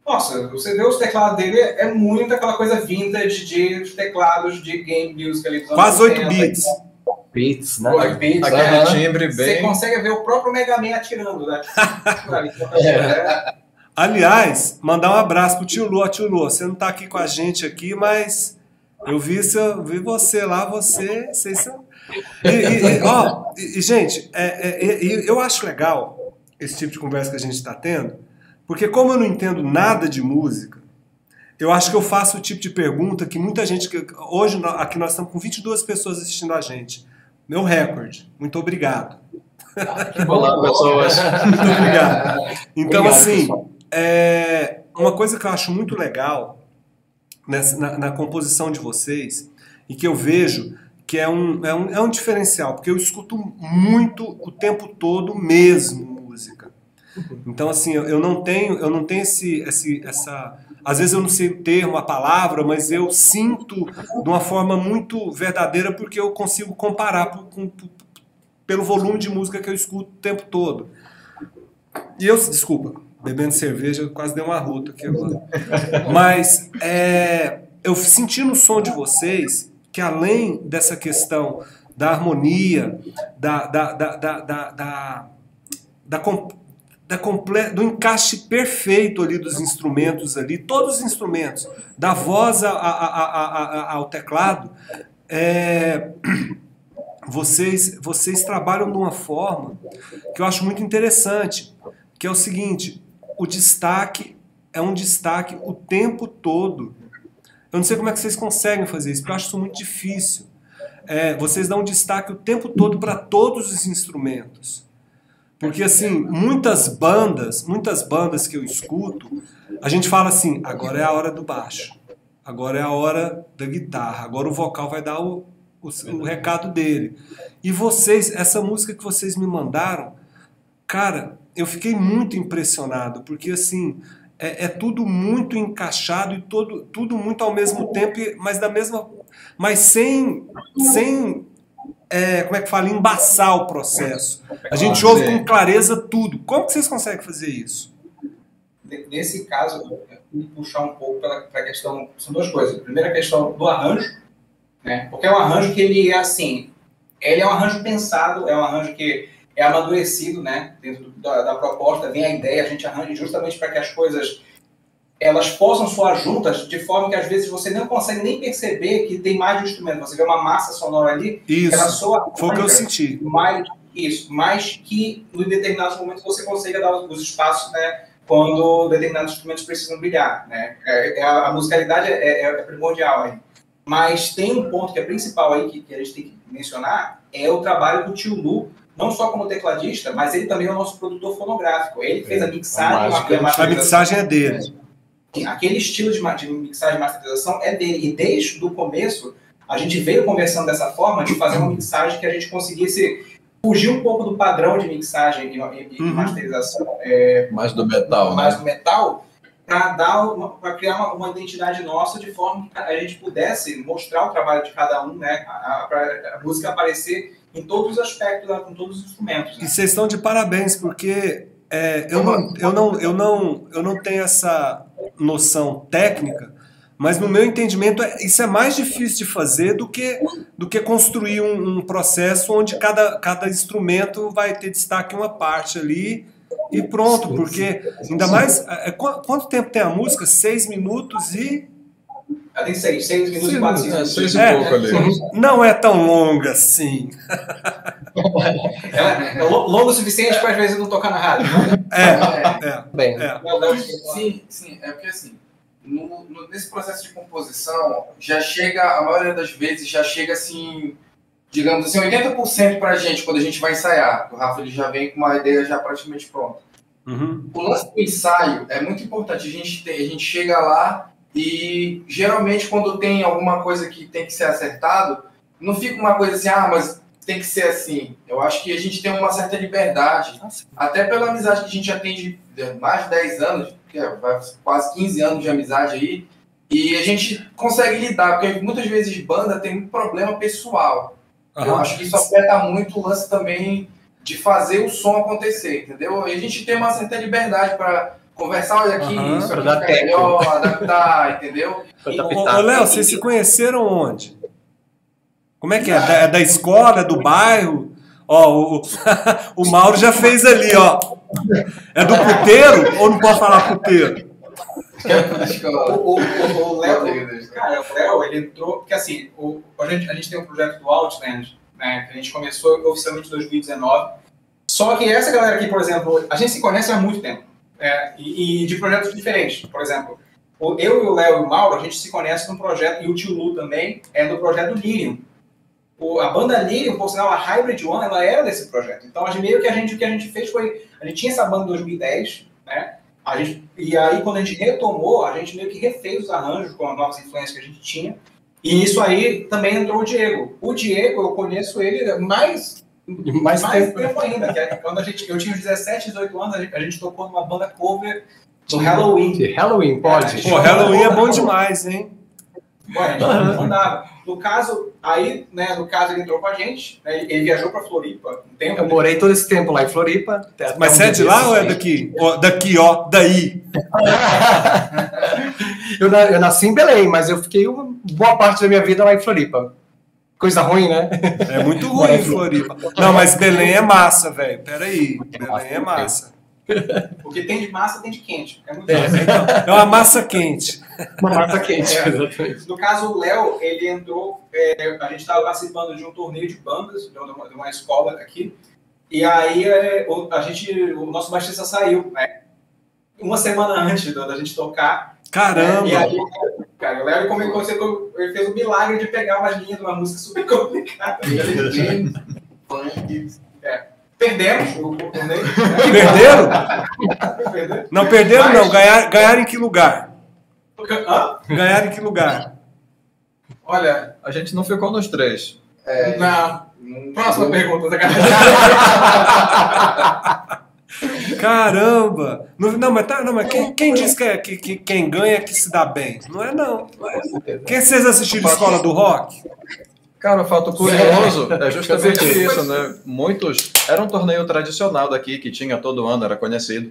nossa, você vê os teclados dele, é muito aquela coisa vintage de os teclados de game music ali
Quase 8
80,
bits.
Beats, né?
8 bits,
Aquele
né?
timbre
Você
bem.
consegue ver o próprio Mega Man atirando, né?
É.
Aliás, mandar um abraço pro tio Lu. Tio Lu, você não tá aqui com a gente aqui, mas eu vi, seu, vi você lá, você. Vocês são. E, e- e, ó, e, gente, é, é, é, e eu acho legal esse tipo de conversa que a gente está tendo, porque como eu não entendo nada de música, eu acho que eu faço o tipo de pergunta que muita gente. Hoje, aqui nós estamos com 22 pessoas assistindo a gente. Meu recorde. Muito obrigado.
Olá, pessoas.
Muito obrigado. Então,
Obrigado,
assim, é, uma coisa que eu acho muito legal nessa- na, na composição de vocês e que eu vejo que é um, é, um, é um diferencial, porque eu escuto muito o tempo todo mesmo. Então, assim, eu, não tenho, eu não tenho esse, esse, essa. Às vezes eu não sei o termo, a palavra, mas eu sinto de uma forma muito verdadeira porque eu consigo comparar por- com- pelo volume de música que eu escuto o tempo todo. E eu, desculpa, bebendo cerveja, quase dei uma ruta aqui agora. Mas é, eu senti no som de vocês que além dessa questão da harmonia, da, da, da, da, da, da, da da comple- do encaixe perfeito ali dos instrumentos ali, todos os instrumentos, da voz a- a- a- ao teclado, é, vocês, vocês trabalham de uma forma que eu acho muito interessante, que é o seguinte, o destaque é um destaque o tempo todo. Eu não sei como é que vocês conseguem fazer isso, porque eu acho isso muito difícil. É, vocês dão destaque o tempo todo para todos os instrumentos. Porque assim, muitas bandas, muitas bandas que eu escuto, a gente fala assim, agora é a hora do baixo. Agora é a hora da guitarra, agora o vocal vai dar o, o, o recado dele. E vocês, essa música que vocês me mandaram, cara, eu fiquei muito impressionado, porque assim, é, é, tudo muito encaixado e todo, tudo muito ao mesmo tempo, mas da mesma. Mas sem. sem é, como é que fala? Embaçar o processo. A gente ouve com clareza tudo. Como que vocês conseguem fazer isso?
Nesse caso, puxar um pouco para a questão. São duas coisas. A primeira questão do arranjo, né? Porque é um arranjo que ele é assim. Ele é um arranjo pensado, é um arranjo que é amadurecido, né? Dentro da, da proposta, vem a ideia, a gente arranja justamente para que as coisas elas possam soar juntas de forma que às vezes você não consegue nem perceber que tem mais de um instrumento. Você vê uma massa sonora ali,
isso.
ela soa.
Foi o que eu senti.
Mais, isso, mais que em determinados momentos você consiga dar os espaços, né? Quando determinados instrumentos precisam brilhar, né? É, é, a, musicalidade é, é, é, primordial aí. Mas tem um ponto que é principal aí que, que a gente tem que mencionar, é o trabalho do tio Lu não só como tecladista, mas ele também é o nosso produtor fonográfico. Ele fez a é, mixagem.
A, a, a mixagem é dele.
Aquele estilo de, de mixagem e masterização é dele. E desde o começo, a gente veio conversando dessa forma de fazer uma mixagem que a gente conseguisse fugir um pouco do padrão de mixagem e, e uhum. masterização. É,
mais do metal,
mais
né?
do metal, para criar uma, uma, identidade nossa de forma que a gente pudesse mostrar o trabalho de cada um, né? Para a música aparecer em todos os aspectos, com todos os instrumentos. Né?
E vocês estão de parabéns, porque é, eu, não, eu, não, eu, não, eu não tenho essa noção técnica, mas no meu entendimento é, isso é mais difícil de fazer do que, do que construir um, um processo onde cada, cada instrumento vai ter destaque uma parte ali e pronto, porque ainda mais. É, quanto tempo tem a música? Seis minutos e
ela tem seis, seis minutos e quatro segundos.
Seis e pouco ali.
Não é tão longa assim.
é, é longo o suficiente para às vezes não tocar na rádio.
É, é. Bem. É.
Sim, sim, é porque assim, no, no, nesse processo de composição, já chega, a maioria das vezes, já chega assim, digamos assim, 80% para a gente quando a gente vai ensaiar. O Rafa ele já vem com uma ideia já praticamente pronta. Uhum. O lance do ensaio é muito importante. A gente, tem, a gente chega lá e geralmente, quando tem alguma coisa que tem que ser acertado, não fica uma coisa assim, ah, mas tem que ser assim. Eu acho que a gente tem uma certa liberdade, até pela amizade que a gente já tem de mais de 10 anos, que é quase 15 anos de amizade aí, e a gente consegue lidar, porque muitas vezes banda tem um problema pessoal. Uhum. Eu acho que isso afeta muito o lance também de fazer o som acontecer, entendeu? E a gente tem uma certa liberdade para conversar, olha aqui, uhum, isso aqui fica melhor, adaptar, entendeu?
Ô, Léo, vocês se conheceram onde? Como é que é? Da, é da escola, é do bairro? Ó, o, o Mauro já fez ali, ó. É do puteiro ou não pode falar puteiro?
o, o, o Léo, cara, o Léo, ele entrou, porque assim, o, a, gente, a gente tem um projeto do Outland, né, que a gente começou oficialmente em 2019, só que essa galera aqui, por exemplo, a gente se conhece há muito tempo. É, e, e, de projetos diferentes. Por exemplo, eu e o Léo e o Mauro, a gente se conhece num projeto, e o tio Lu também, é do projeto Lirium. O, a banda Lirium, por sinal, a Hybrid One, ela era desse projeto. Então, a gente, meio que a gente, o que a gente fez foi, a gente tinha essa banda em 2010, né? A gente, e aí, quando a gente retomou, a gente meio que refez os arranjos com as novas influências que a gente tinha. E isso aí também entrou o Diego. O Diego, eu conheço ele mais mais, mais tempo. tempo ainda, que é quando a gente, eu tinha 17, 18 anos, a gente, a gente tocou numa banda cover do Halloween.
De Halloween, pode.
Pô, Halloween é bom demais, hein?
Bom, a gente uhum. No caso, aí, né, no caso ele entrou com a gente, né, ele viajou para Floripa um tempo.
Eu morei todo esse tempo lá em Floripa.
Mas você é de lá ou é daqui? daqui, ó, daí.
eu, eu nasci em Belém, mas eu fiquei uma boa parte da minha vida lá em Floripa. Coisa ruim, né?
É muito ruim em Floripa. Não, mas Belém é massa, velho. Peraí. Belém é massa.
Porque tem de massa, tem de quente. É, muito
é, então, é uma massa quente.
Uma massa quente,
é. exatamente. No caso, o Léo, ele entrou. É, a gente estava participando de um torneio de bandas, de uma, de uma escola aqui. E aí é, a gente, o nosso baixista saiu, né? Uma semana antes da gente tocar.
Caramba!
E aí, cara, o Léo comentou, ele fez o milagre de pegar umas linhas de uma música super complicada. é. Perdemos.
Perderam? Não perderam, Mas... não. Ganhar, ganhar em que lugar?
Hã?
Ganhar em que lugar?
Olha, a gente não ficou nos três.
É,
Não. Próxima
não-
pergunta,
Caramba! Não, não, mas, tá, não, mas quem, quem diz que, é, que, que quem ganha é que se dá bem? Não é, não. Quem vocês assistiram Escola do Rock?
Cara, o fato curioso é justamente isso, né? Muitos. Era um torneio tradicional daqui, que tinha todo ano, era conhecido.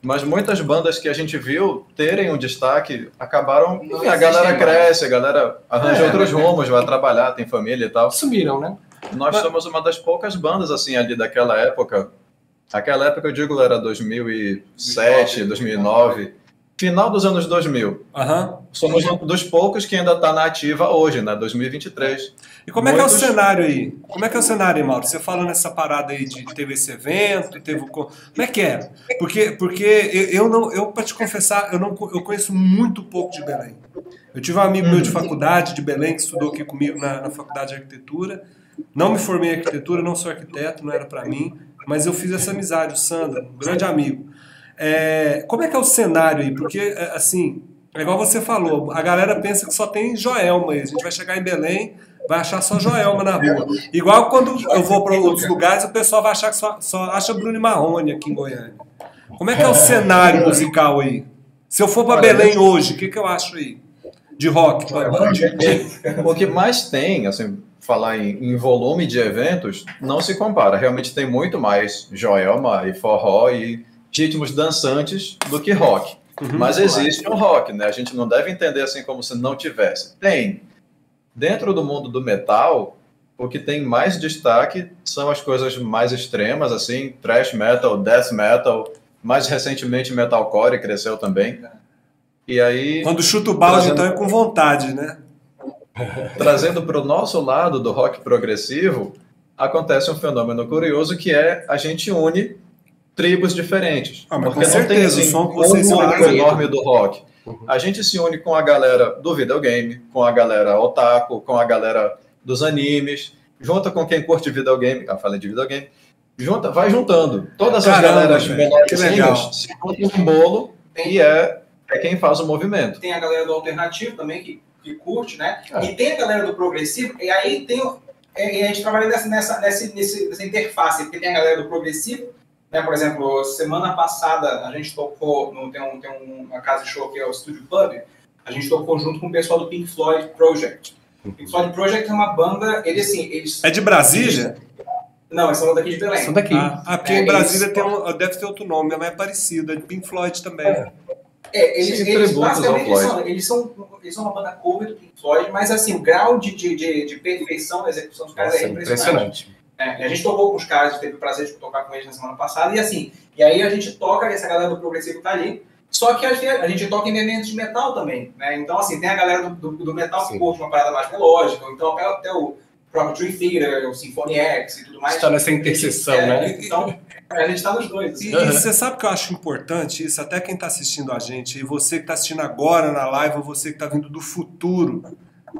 Mas muitas bandas que a gente viu terem um destaque acabaram.
Não
a galera
mais.
cresce, a galera arranja
É,
outros rumos, vai trabalhar, tem família e tal.
Sumiram, né?
Nós
Mas-
somos uma das poucas bandas, assim, ali daquela época. Aquela época, eu digo, era 2007, 2009. Final dos anos 2000.
Aham.
Somos um dos poucos que ainda está na ativa hoje, né? 2023.
E como é que é o
Muitos-
cenário aí? Como é que é o cenário aí, Mauro? Você fala nessa parada aí de teve esse evento, teve o. co- Como é que é? Porque, porque eu, eu não, eu para te confessar, eu não eu conheço muito pouco de Belém. Eu tive um amigo meu de faculdade de Belém que estudou aqui comigo na, na faculdade de arquitetura. Não me formei em arquitetura, não sou arquiteto, não era para mim, mas eu fiz essa amizade, o Sandro, um grande amigo. É, como é que é o cenário aí? Porque, é, assim, é igual você falou, a galera pensa que só tem Joelma aí. A gente vai chegar em Belém, vai achar só Joelma na rua. Igual quando eu vou para outros lugares, o pessoal vai achar que só, só acha Bruno e Marrone aqui em Goiânia. Como é que é o cenário musical aí? Se eu for para Belém hoje, o que, que eu acho aí? De rock? de- de-
O que mais tem, assim, falar em, em volume de eventos, não se compara. Realmente tem muito mais joelma e forró e ritmos dançantes do que rock.
Uhum.
Mas existe um rock, né? A gente não deve entender assim como se não tivesse. Tem. Dentro do mundo do metal, o que tem mais destaque são as coisas mais extremas, assim, thrash metal, death metal, mais recentemente metalcore cresceu também. E aí,
Quando chuta o balde,
Trazendo-
então é com vontade, né?
trazendo para o nosso lado do rock progressivo, acontece um fenômeno curioso que é a gente une tribos diferentes.
Ah,
porque
com
não tem
certeza,
assim,
o som que
um
fazem-
enorme do rock. A gente se une com a galera do videogame, com a galera otaku, com a galera dos animes, junta com quem curte videogame, ah, falei de videogame, junta, vai juntando. Todas as
Caramba,
galeras
que legal.
menorzinhas se juntam um bolo e é, é quem faz o movimento.
Tem a galera do alternativo também, que, que curte, né?
É.
E tem a galera do progressivo, e aí tem. o- é, E a gente trabalha nessa, nessa, nessa, nesse- nessa interface, porque tem a galera do progressivo, né? Por exemplo, semana passada a gente tocou, no, tem, um, tem uma casa de show que é o Studio Pub, a gente tocou junto com o pessoal do Pink Floyd Project. O Pink Floyd Project é uma banda, ele assim, eles.
É de Brasília?
Não, eles são daqui de Belém.
São daqui.
Ah, ah, porque
É,
em Brasília
eles-
tem um, deve ter outro nome, mas é parecido, é de Pink Floyd também.
É, eles,
Sim,
eles
ao
basicamente eles são, eles, são, eles são uma banda cover do Pink Floyd, mas assim, o grau de, de, de, de perfeição da execução dos caras
Nossa,
é impressionante.
impressionante.
É, a gente tocou com os caras, teve o prazer de tocar com eles na semana passada, e assim, e aí a gente toca, essa galera do progressivo tá ali, só que a gente, a gente toca em eventos de metal também, né? Então, assim, tem a galera do, do, do metal que
Sim.
curte uma parada mais melódica, então até, até o próprio Dream Theater, o Symphony X e tudo mais.
Está nessa interseção,
É,
né?
Então, a gente tá nos dois. assim.
E, e você sabe que eu acho importante isso, até quem está assistindo a gente, e você que está assistindo agora na live, ou você que está vindo do futuro,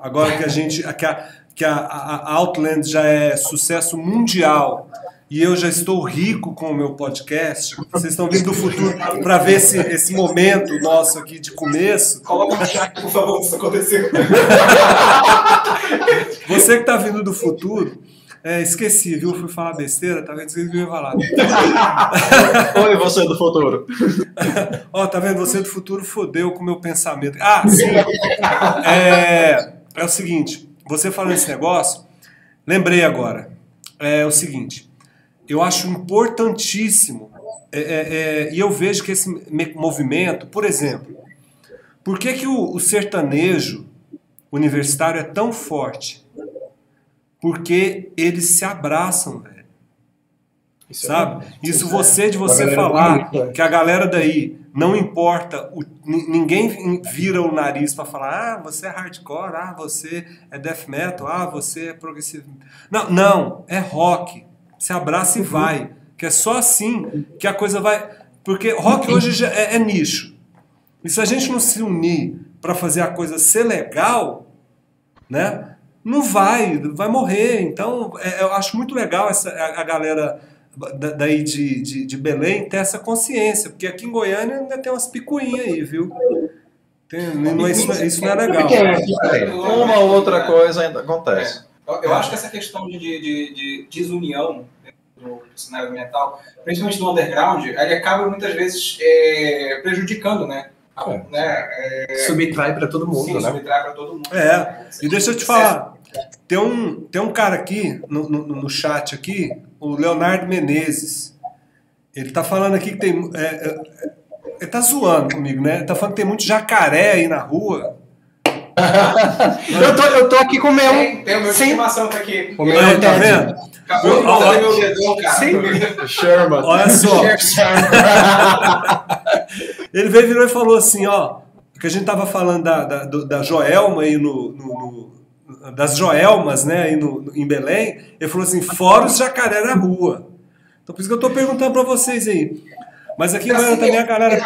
agora que a gente, que a, que a, a- a Outland já é sucesso mundial e eu já estou rico com o meu podcast, vocês estão vindo do futuro para ver esse, esse momento nosso aqui de começo.
Coloca no chat, por favor, se isso aconteceu.
Você que está vindo do futuro, é, esqueci, viu? Fui falar besteira, tá vendo? Esqueci que eu ia falar.
Oi, você do futuro.
Ó, tá vendo? Você do futuro fodeu com o meu pensamento. Ah, sim. É, é o seguinte, você falando esse negócio, lembrei agora. É o seguinte, eu acho importantíssimo, é, é, é, e eu vejo que esse me- movimento, por exemplo, por que, que o, o sertanejo universitário é tão forte? Porque eles se abraçam, velho.
Isso é
Sabe? Isso você de você
galera
falar que a galera daí não importa, o- ni- ninguém vira o nariz pra falar, ah, você é hardcore, ah, você é death metal, ah, você é progressivo. Não, não, é rock. Se abraça e
Uhum.
vai. Que é só assim que a coisa vai. Porque rock hoje já é, é nicho. E se a gente não se unir pra fazer a coisa ser legal, né? Não vai, vai morrer. Então, é, eu acho muito legal essa, a, a galera da- daí de, de, de Belém ter essa consciência, porque aqui em Goiânia ainda tem umas picuinhas aí, viu? Tem- não é- isso, não é- isso não é legal.
Uma outra coisa ainda acontece.
Eu, eu acho que essa questão de, de, de desunião do, do, cenário metal, principalmente do underground, ele acaba muitas vezes é, prejudicando, né?
É.
né? É,
Subtrai para todo mundo,
sim,
né?
subtrai para todo mundo.
É, e deixa eu te falar, tem um, tem um cara aqui no, no, no chat aqui, o Leonardo Menezes. Ele tá falando aqui que tem. é, é, ele tá zoando comigo, né? Ele tá falando que tem muito jacaré aí na rua.
Eu tô, eu tô aqui com o meu.
Tem, tem o meu
Sim.
estimação tá aqui.
O meu
Aí, tá vendo?
Acabou de fazer meu dedão, cara.
Sim.
Sherman.
Olha só. Ele veio, virou e falou assim, ó, que a gente tava falando da, da, da Joelma aí no, no- no- das Joelmas, né, aí no, no- em Belém, ele falou assim, fora os jacaré na rua. Então por isso que eu tô perguntando pra vocês aí. Mas aqui em Goiânia também a galera...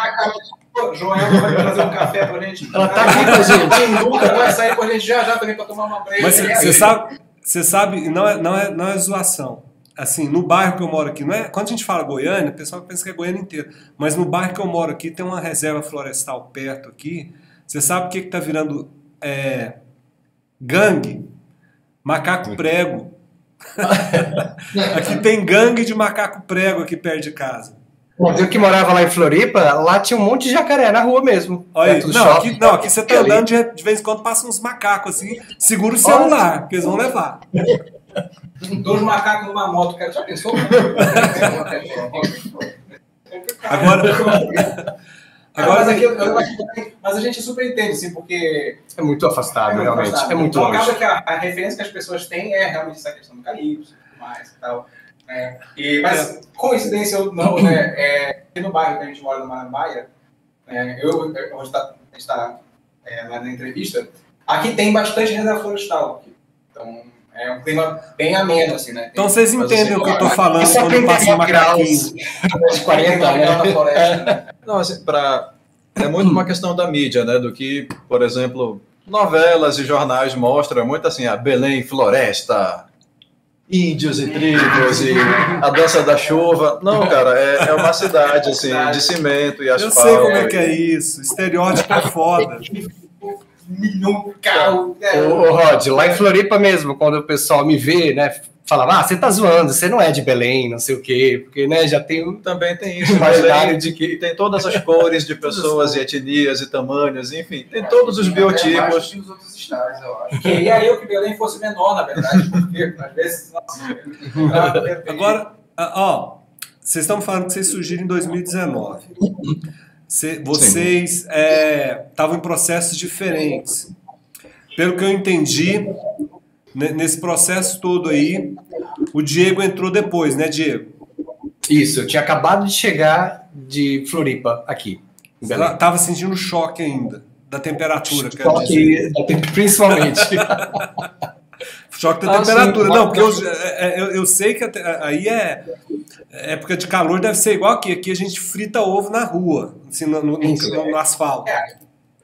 Joel vai trazer um café pra gente.
Ela tá aqui com a gente.
Quem nunca vai sair com a gente já já também pra tomar uma breja.
Mas você sabe, você sabe, não é, não, é, não é zoação. Assim, no bairro que eu moro aqui, não é, quando a gente fala Goiânia, o pessoal pensa que é Goiânia inteira. Mas no bairro que eu moro aqui, tem uma reserva florestal perto aqui. Você sabe o que está virando é, gangue? Macaco prego. aqui tem gangue de macaco prego aqui perto de casa.
Eu que morava lá em Floripa, lá tinha um monte de jacaré na rua mesmo.
Olha aí, não,
shopping.
aqui, não, aqui você tá
Ali.
andando de, de vez em quando passa uns macacos assim, segura o celular, porque eles vão levar.
Dois macacos numa moto, cara. Já pensou?
Agora,
Agora, mas, aqui, eu- eu acho que- mas a gente super entende, assim, porque.
É muito afastado,
muito
realmente.
afastado.
É muito
então,
longe.
acaba que a, a referência que as pessoas têm é realmente essa questão do calypso e tudo mais e tal. Né? E, mas, coincidência ou não, né? É, aqui no bairro que a gente mora, no Marambaia, né, eu, eu- onde tá, a gente está é, lá na entrevista, aqui tem bastante reserva florestal. Aqui. Então, é um clima bem ameno, assim, né? Tem-
Então vocês entendem o que eu tô falando
Só
quando passa um
39 graus. De 40,
tem uma
né?
na floresta, né?
Não, assim, pra... é muito uma questão da mídia, né? Do que, por exemplo, novelas e jornais mostram muito assim, a Belém Floresta, índios e tribos e a dança da chuva. Não, cara, é, é uma cidade assim, de cimento e
Eu
asfalto.
sei como é que é isso. Estereótipo é foda.
Milhão de carro. é,
Ô, ô, Rod, lá em Floripa mesmo, quando o pessoal me vê, né, falava, ah, você tá zoando, você não é de Belém, não sei o quê, porque, né, já tem um
Também tem isso.
imaginário
Belém
de que...
tem todas as cores de pessoas e etnias e tamanhos, enfim, tem todos os
É
biotipos.
que os outros estados, eu acho.
Queria eu que Belém fosse menor, na verdade, porque às vezes. Nossa,
Agora, ó, vocês estão falando que vocês surgiram em 2019. Cê- vocês é, estavam em processos diferentes. Pelo que eu entendi, ne- nesse processo todo aí, o Diego entrou depois, né, Diego?
Isso, eu tinha acabado de chegar de Floripa aqui.
Você
Belém.
tava sentindo choque ainda da temperatura.
Choque, principalmente.
Choque da
Ah,
temperatura.
sim.
Não, porque eu, é, é, eu, eu sei que até- aí é época de calor deve ser igual aqui. Aqui a gente frita ovo na rua, assim, no, no- no- no asfalto.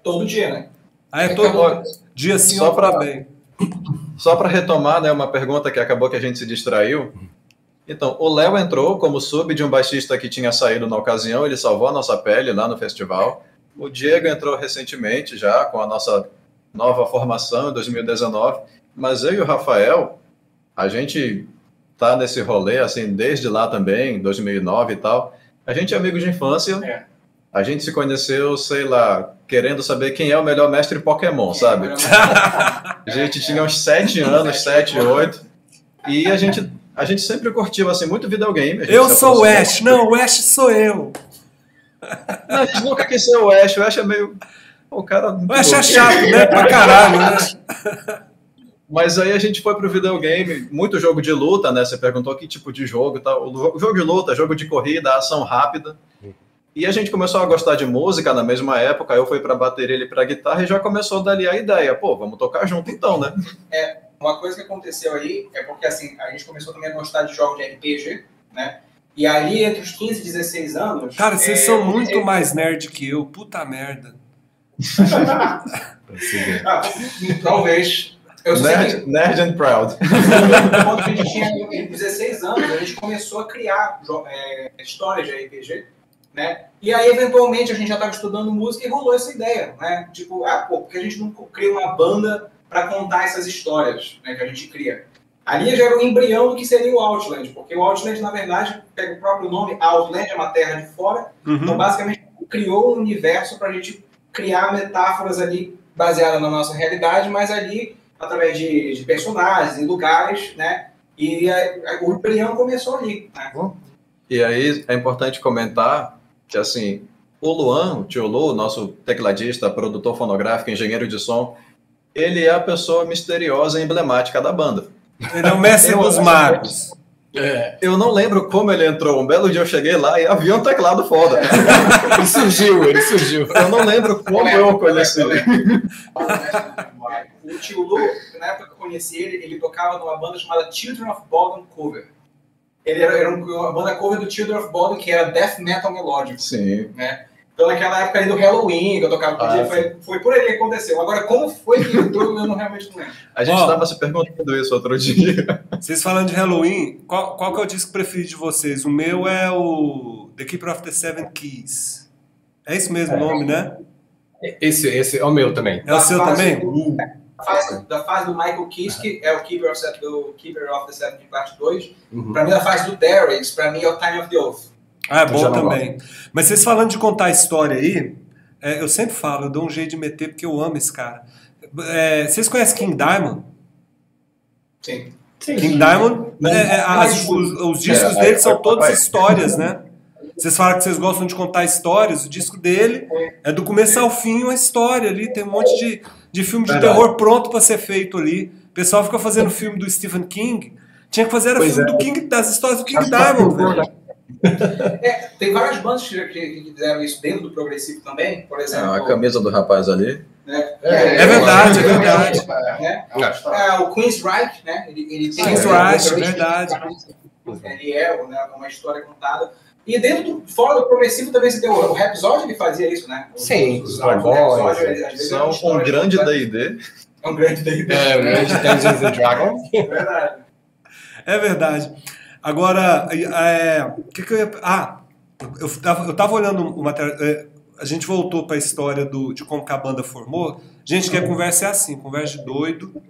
Todo dia, né?
Aí é todo dia sim
Só
ou
pra-
também.
Só para retomar, né, uma pergunta que acabou que a gente se distraiu. Então, o Léo entrou como sub de um baixista que tinha saído na ocasião, ele salvou a nossa pele lá no festival. O Diego entrou recentemente já com a nossa nova formação em 2019, mas eu e o Rafael, a gente tá nesse rolê assim desde lá também, 2009 e tal. A gente é amigo de infância.
É.
A gente se conheceu, sei lá, querendo saber quem é o melhor mestre Pokémon, sabe? A gente tinha uns 7 anos, 7, 8. E a gente, a gente sempre curtiu assim, muito videogame.
Eu sou o. Ash. Não, o Ash sou eu.
Não, a gente nunca quis ser o Ash. O Ash é meio. O cara.
O Ash é chato, né? Pra caralho, né?
Mas aí a gente foi pro videogame, muito jogo de luta, né? Você perguntou que tipo de jogo e tal. O jogo de luta, jogo de corrida, ação rápida. E a gente começou a gostar de música na mesma época. Eu fui pra bateria, ele pra guitarra e já começou dali a ideia. Pô, vamos tocar junto então, né?
Uma coisa que aconteceu aí é porque assim, a gente começou também a gostar de jogos de RPG, né? E ali, entre os 15 e 16 anos.
Cara, vocês
é,
são muito
é-
mais nerd que eu. Puta merda.
Ah, talvez. Eu sei que
Nerd, nerd and proud.
quando a gente tinha 16 anos, a gente começou a criar é, histórias de RPG, né? E aí, eventualmente, a gente já estava estudando música e rolou essa ideia, né? Tipo, ah, pô, por que a gente não cria uma banda para contar essas histórias né, que a gente cria. Ali já era o embrião do que seria o Outland, porque o Outland, na verdade, pega o próprio nome, Outland é uma terra de fora, então
Uhum.
basicamente criou um universo para a gente criar metáforas ali baseadas na nossa realidade, mas ali através de, de personagens e lugares, né? E a- a- o embrião começou ali. Né?
E aí é importante comentar que, assim, o Luan, o tio Lu, nosso tecladista, produtor fonográfico, engenheiro de som, ele é a pessoa misteriosa e emblemática da banda.
Ele é o mestre
Eu
dos magos.
É.
Eu não lembro como ele entrou. Um belo dia eu cheguei lá e havia um teclado foda.
Ele surgiu, ele surgiu.
Eu não lembro como eu o conheci.
O tio Lu, na época que eu conheci ele, ele tocava numa banda chamada Children of Bodom Cover. Ele era, era uma banda cover do Children of Bodom, que era death metal melódico.
Sim.
Então, naquela época ali do Halloween, que eu tocava com
Ah,
ele, foi, foi por aí que aconteceu. Agora, como foi que entrou, eu não realmente não lembro.
A gente estava se perguntando isso outro dia.
Vocês falando de Halloween, qual, qual que é o disco preferido de vocês? O meu é o The Keeper of the Seven Keys. É esse mesmo nome, né?
Esse, esse é o meu também.
É o seu também? Uh,
fase, da fase do Michael Kiske, que é o Keeper of, the- do Keeper of the Seven Part 2.
Uhum.
Pra mim, a fase do Darius, pra mim, é o Time of the Oath.
Ah, é bom também. Mas vocês falando de contar história aí, é, eu sempre falo, eu dou um jeito de meter porque eu amo esse cara. É, vocês conhecem King Diamond?
Sim.
King Diamond, é, é, as- os, os discos
É,
dele
é,
são
é,
todas histórias, né? Vocês falam que vocês gostam de contar histórias, o disco dele é do começo ao fim uma história ali, tem um monte de, de filme de
Verdade.
terror pronto para ser feito ali. O pessoal fica fazendo filme do Stephen King, tinha que fazer era filme
é.
do King, das histórias do King Diamond, velho.
É, tem várias bandas que, fizeram isso dentro do progressivo também, por
É,
exemplo.
a camisa do rapaz ali.
né,
É,
É verdade, é verdade.
né, é, o Queensryche, né? Ele, ele tem ele-
verdade.
Ele é né, uma história contada. E dentro do, fora do progressivo também você tem o, o Rhapsody, ele fazia isso, né? Os-
Sim,
os
os
vezes,
São um grande. D&D.
É um grande D&D.
É, o grande Dungeons and Dragons.
É verdade.
É verdade. Agora, é, o que, que eu ia. Ah, eu tava, eu tava olhando o material. é, a gente voltou para a história do, de como que a banda formou. Gente, que a conversa é assim: conversa de doido.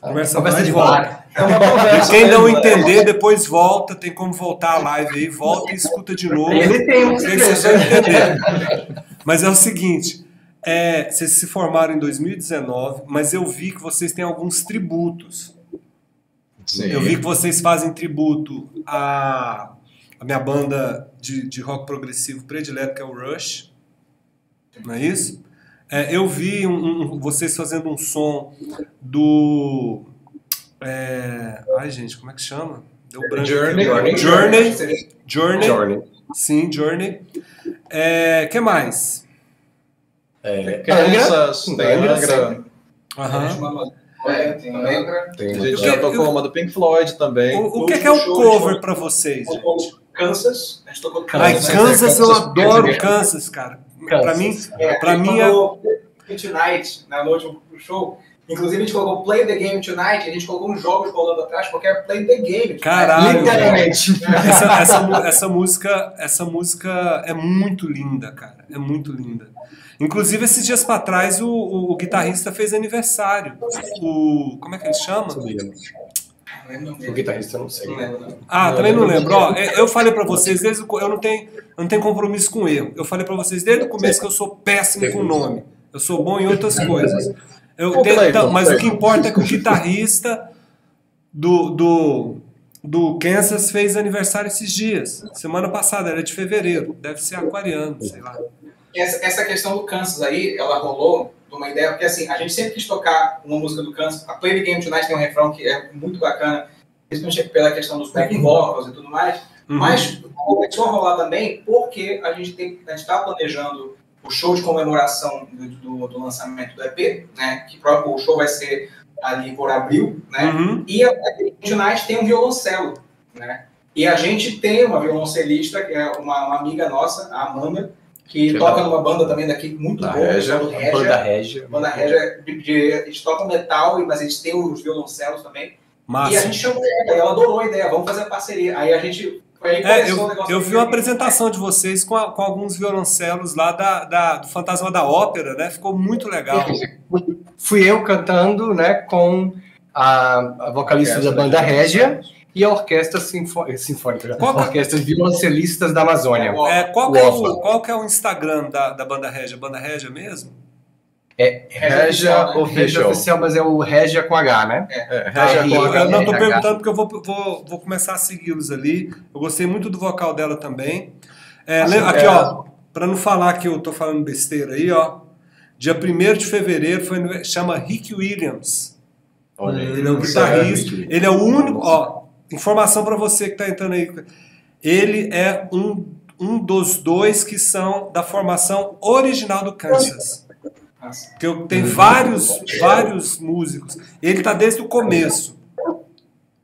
Conversa,
Conversa
vai
de
e.
É uma conversa
quem não entender, depois volta. Tem como voltar a live aí, volta e escuta de novo.
Ele tem um
vocês vão entender. Mas é o seguinte: é, vocês se formaram em 2019, mas eu vi que vocês têm alguns tributos.
Sim.
Eu vi que vocês fazem tributo à, à minha banda de, de rock progressivo predileto, que é o Rush. Não é isso? É, eu vi um- um- vocês fazendo um som do. é, ai, gente, como é que chama? Deu branco.
Journey.
agora. Journey. Journey.
Journey.
Sim, Journey. É, que mais?
É,
Crianças, tem
Angra,
Angra.
Aham.
É, tem também.
Tem
A gente já tocou uma do Pink Floyd também.
O, o que, é que é o cover pra vocês, gente?
Kansas. A gente tocou
Ai,
Kansas.
Kansas, eu
Kansas,
adoro
Kansas.
Kansas, cara. Pra mim,
É,
pra
a gente
mim é-
tocou Play Tonight, né, no último show. Inclusive, a gente colocou Play the Game Tonight, a gente colocou uns jogos rolando atrás, porque era Play the Game.
Caralho,
Literalmente.
essa, essa, essa música, essa música é muito linda, cara. É muito linda. Inclusive, esses dias pra trás, o, o, o guitarrista fez aniversário. O. Como é que ele chama?
O
guitarrista eu não sei.
Não lembro, não.
Ah, também não lembro. Ó, eu falei pra vocês desde o eu não tenho, eu não tenho compromisso com erro. Eu falei pra vocês desde o começo que eu sou péssimo com nome. Eu sou bom em outras coisas. Eu tenho- então, mas o que importa é que o guitarrista do, do, do Kansas fez aniversário esses dias. Semana passada, era de fevereiro. Deve ser aquariano, sei lá.
Essa, essa questão do Kansas aí, ela rolou de uma ideia, porque assim, a gente sempre quis tocar uma música do Kansas. A Play the Game Tonight tem um refrão que é muito bacana, principalmente pela questão dos back vocals e tudo mais.
Uhum.
Mas começou a rolar também porque a gente tem, a gente está planejando o show de comemoração do, do- do lançamento do EP, né? Que o show vai ser ali por abril, né?
Uhum.
E a Tonight tem um violoncelo, né? E a gente tem uma violoncelista, que é uma, uma amiga nossa, a Amanda, que toca numa banda também daqui muito
da
boa,
Régia,
chamada
A banda Régia.
Banda Régia, de, de, eles tocam metal, mas eles têm os violoncelos também. E a
Massa.
gente chamou ela, ela adorou a ideia, vamos fazer a parceria. Aí a gente. Foi aí que
É,
começou o
eu,
negócio
eu vi uma apresentação de vocês com, a- com alguns violoncelos lá da, da- do Fantasma da Ópera, né? Ficou muito legal.
fui eu cantando, né, com a, a vocalista da banda Régia e a orquestra sinfô- sinfônica,
Qual que-
a orquestra de violoncelistas da Amazônia.
É, qual, que é o, qual que é o Instagram da, da banda Régia? Banda Régia mesmo?
Régia
Régia
Official.
oficial, mas é o Régia com H, né?
É, Régia
e-
com
Eu
H.
não tô
RH.
perguntando porque eu vou, vou, vou começar a segui-los ali. Eu gostei muito do vocal dela também. É,
Assim,
aqui,
é-
ó, para não falar que eu tô falando besteira aí, ó. Dia 1 de fevereiro foi chama Rick Williams.
Olha aí.
Ele é um
é
guitarrista. Ele é o único, ó, informação para você que tá entrando aí. Ele é um, um dos dois que são da formação original do Kansas. Que eu tem vários, vários músicos. Ele tá desde o começo.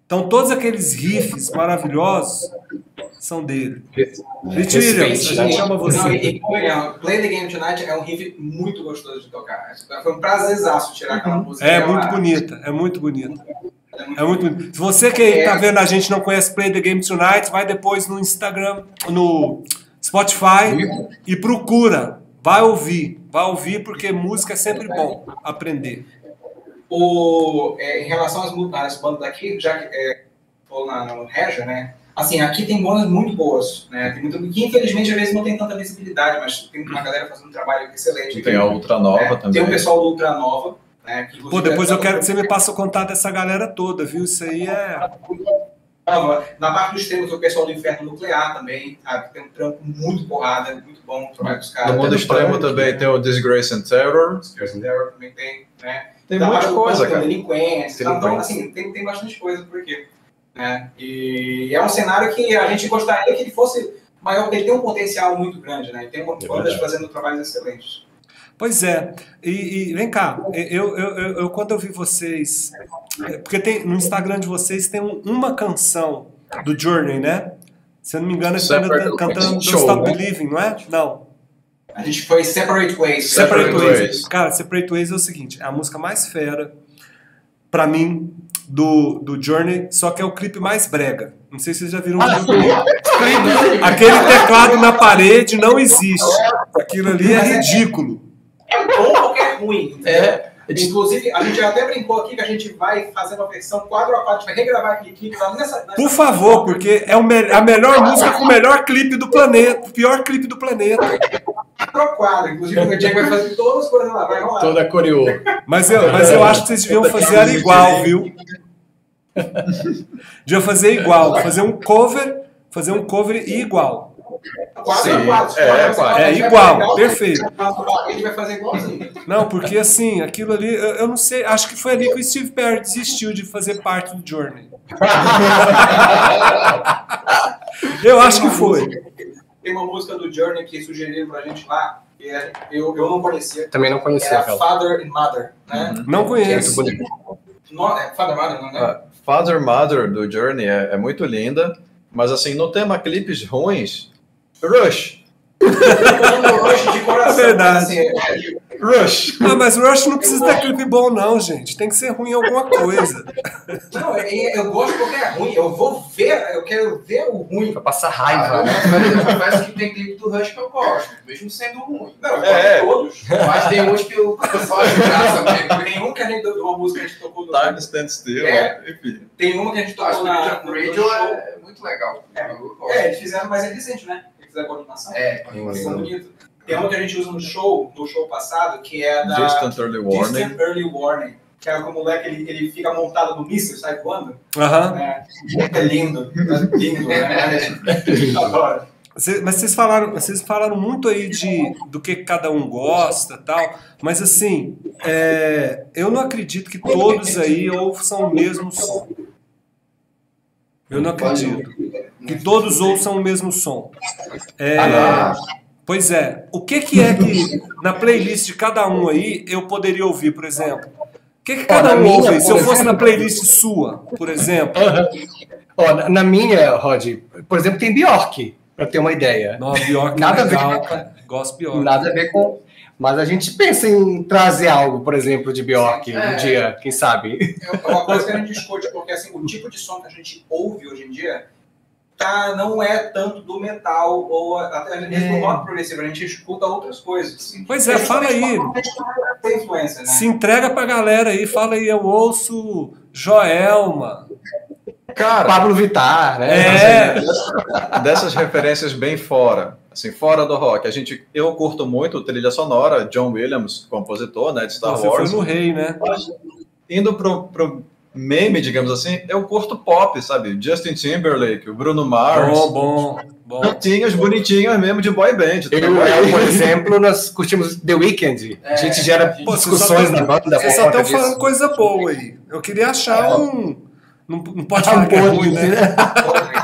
Então todos aqueles riffs maravilhosos são dele. Rich Williams, a gente
né?
chama
Não,
você.
e, e, é, Play the Game Tonight é um riff muito gostoso de tocar. Foi um prazerzaço tirar aquela música.
É muito bonita, é muito bonita.
É muito
É bonito. Se você que tá vendo a gente não conhece Play the Game Tonight, vai depois no Instagram, no Spotify e procura. Vai ouvir, vai ouvir porque música é sempre bom aprender.
O, é, em relação às, às bandas daqui, já que é, falou na, no Regia, né? Assim, aqui tem bandas muito boas, né? Tem muito, que infelizmente às vezes não tem tanta visibilidade, mas tem uma galera fazendo um trabalho excelente.
Tem a Ultra Nova
É,
também.
Tem o pessoal do Ultra Nova, né? Que,
Pô, depois eu
é-
quero que você me passe o contato dessa galera toda, viu? Isso aí é.
Na parte do extremo tem o pessoal do Inferno Nuclear também, sabe? Tem um trampo muito porrada, muito bom o trabalho dos
No
caras.
mundo extremo também tem o Disgrace and Terror.
Spears and Terror também tem, né?
Tem
Da
muita coisa, cara.
Delinquentes, então, então, assim, tem, tem bastante coisa por aqui. Né? E é um cenário que a gente gostaria que ele fosse maior, porque ele tem um potencial muito grande, né? E tem uma
É
bandas fazendo trabalhos excelentes.
Pois é. E, e vem cá, eu, eu, eu, eu- quando eu vi vocês. é, Porque tem, no Instagram de vocês tem um- uma canção do Journey, né? Se eu não me engano, é cantando,
Separate
cantando Don't
Show,
Stop
né?
Believing, não é? Não.
A gente foi Separate Ways.
Separate,
Separate
Ways.
Ways.
Cara, Separate Ways é o seguinte: é a música mais fera, pra mim, do, do Journey, só que é o clipe mais brega. Não sei se vocês já viram o videoclipe. Aquele teclado na parede não existe. Aquilo ali é ridículo.
É bom porque é ruim.
É.
Inclusive, a gente até brincou aqui que a gente vai fazer uma versão quadro a quadro, a gente vai regravar aquele clipe lá nessa. nessa
Por favor, porque é me- a melhor música com o melhor clipe do planeta. O pior clipe do planeta.
quadro a quadro. Inclusive, o Diego vai fazer todas as coisas lá, vai rolar.
Toda coreô.
Mas eu, mas eu acho que vocês deviam fazer ela igual, viu? Deviam fazer igual. Fazer um cover, fazer um cover igual.
A
Sim, é,
é igual,
pegar o-
perfeito.
A gente vai fazer igualzinho.
Não, porque assim, aquilo ali, eu, eu não sei, acho que foi ali que o Steve Perry desistiu de fazer parte do Journey. Eu acho que foi.
Tem uma música do Journey que sugeriram pra gente lá, que é- eu, eu não conhecia.
Também não
É
conhecia
a
aquela.
Father and Mother, né?
Não
Que é
conheço.
bonito.
No, é Father and Mother, não, né?
Ah, Father Mother do Journey é, é muito linda, mas assim, não tem uma clipes ruins. Rush.
Eu gosto de coração.
É verdade.
assim, é-
Rush.
Ah, mas Rush não precisa ter clipe bom, não, gente. Tem que ser ruim em alguma coisa.
não, é- é- eu gosto porque é ruim. Eu vou ver, eu quero ver o ruim.
Pra passar
Ah,
raiva,
eu
né?
confesso que tem clipe do Rush que eu gosto, mesmo sendo ruim.
Não, eu
É.
gosto de todos.
Mas tem uns que eu só acho graça mesmo.
Tem um que a gente, uma música que a gente tocou no,
Time Stand Still.
É.
Enfim.
Tem uma que a gente
Acho
tocou
que o
na, no, no show.
é muito legal.
É.
Eu gosto.
É, eles fizeram, mas é recente, né? Eles fizeram com animação.
É.
Tem uma que a gente usa no show, no show passado, que é da
Distant Early Warning.
Distant Early Warning. Que é como o moleque, ele, ele fica montado no míssil, sai voando.
Aham.
Né? É lindo. É lindo, né? Adoro.
Cê- Mas vocês falaram, vocês falaram muito aí de do que cada um gosta tal, mas assim, é, eu não acredito que todos aí ouçam o mesmo som. Eu não acredito que todos ouçam o mesmo som. É,
Ah,
pois é, o que, que é que na playlist de cada um aí eu poderia ouvir, por exemplo? O que, que cada
na
um
minha,
ouve? Se eu fosse na playlist sua, por exemplo.
Ó, na- na minha, Rod, por exemplo, tem Bjork, pra ter uma ideia.
Não, Bjork
Nada
é
a ver.
legal, cara. Gosto Bjork.
Nada a ver com. Mas a gente pensa em trazer algo, por exemplo, de Bjork
É.
um dia, quem sabe?
É uma coisa que a gente discute, porque assim, o tipo de som que a gente ouve hoje em dia tá, não é tanto do metal, ou até mesmo
É.
do rock progressivo, a gente escuta outras coisas. Assim.
Pois é, fala aí.
Né?
Se entrega pra galera aí, fala aí, eu ouço Joelma.
Cara,
Pablo Vittar, né?
É,
dessas referências bem fora, assim, fora do rock, a gente, eu curto muito trilha sonora, John Williams, compositor, né, de Star
você foi
Wars.
no rei, né?
Indo pro, pro meme, digamos assim, eu curto pop, sabe? Justin Timberlake, o Bruno Mars,
Bom, bom, bom.
cantinhas bonitinhas mesmo de boy band.
Eu, eu, por exemplo, nós curtimos The Weeknd. A
É,
gente gera
a gente-
Pô, vocês só
discussões na banda.
Vocês só estão falando
disso.
coisa boa aí. Eu queria achar um. Não, não pode
Ah,
falar que é ruim, né?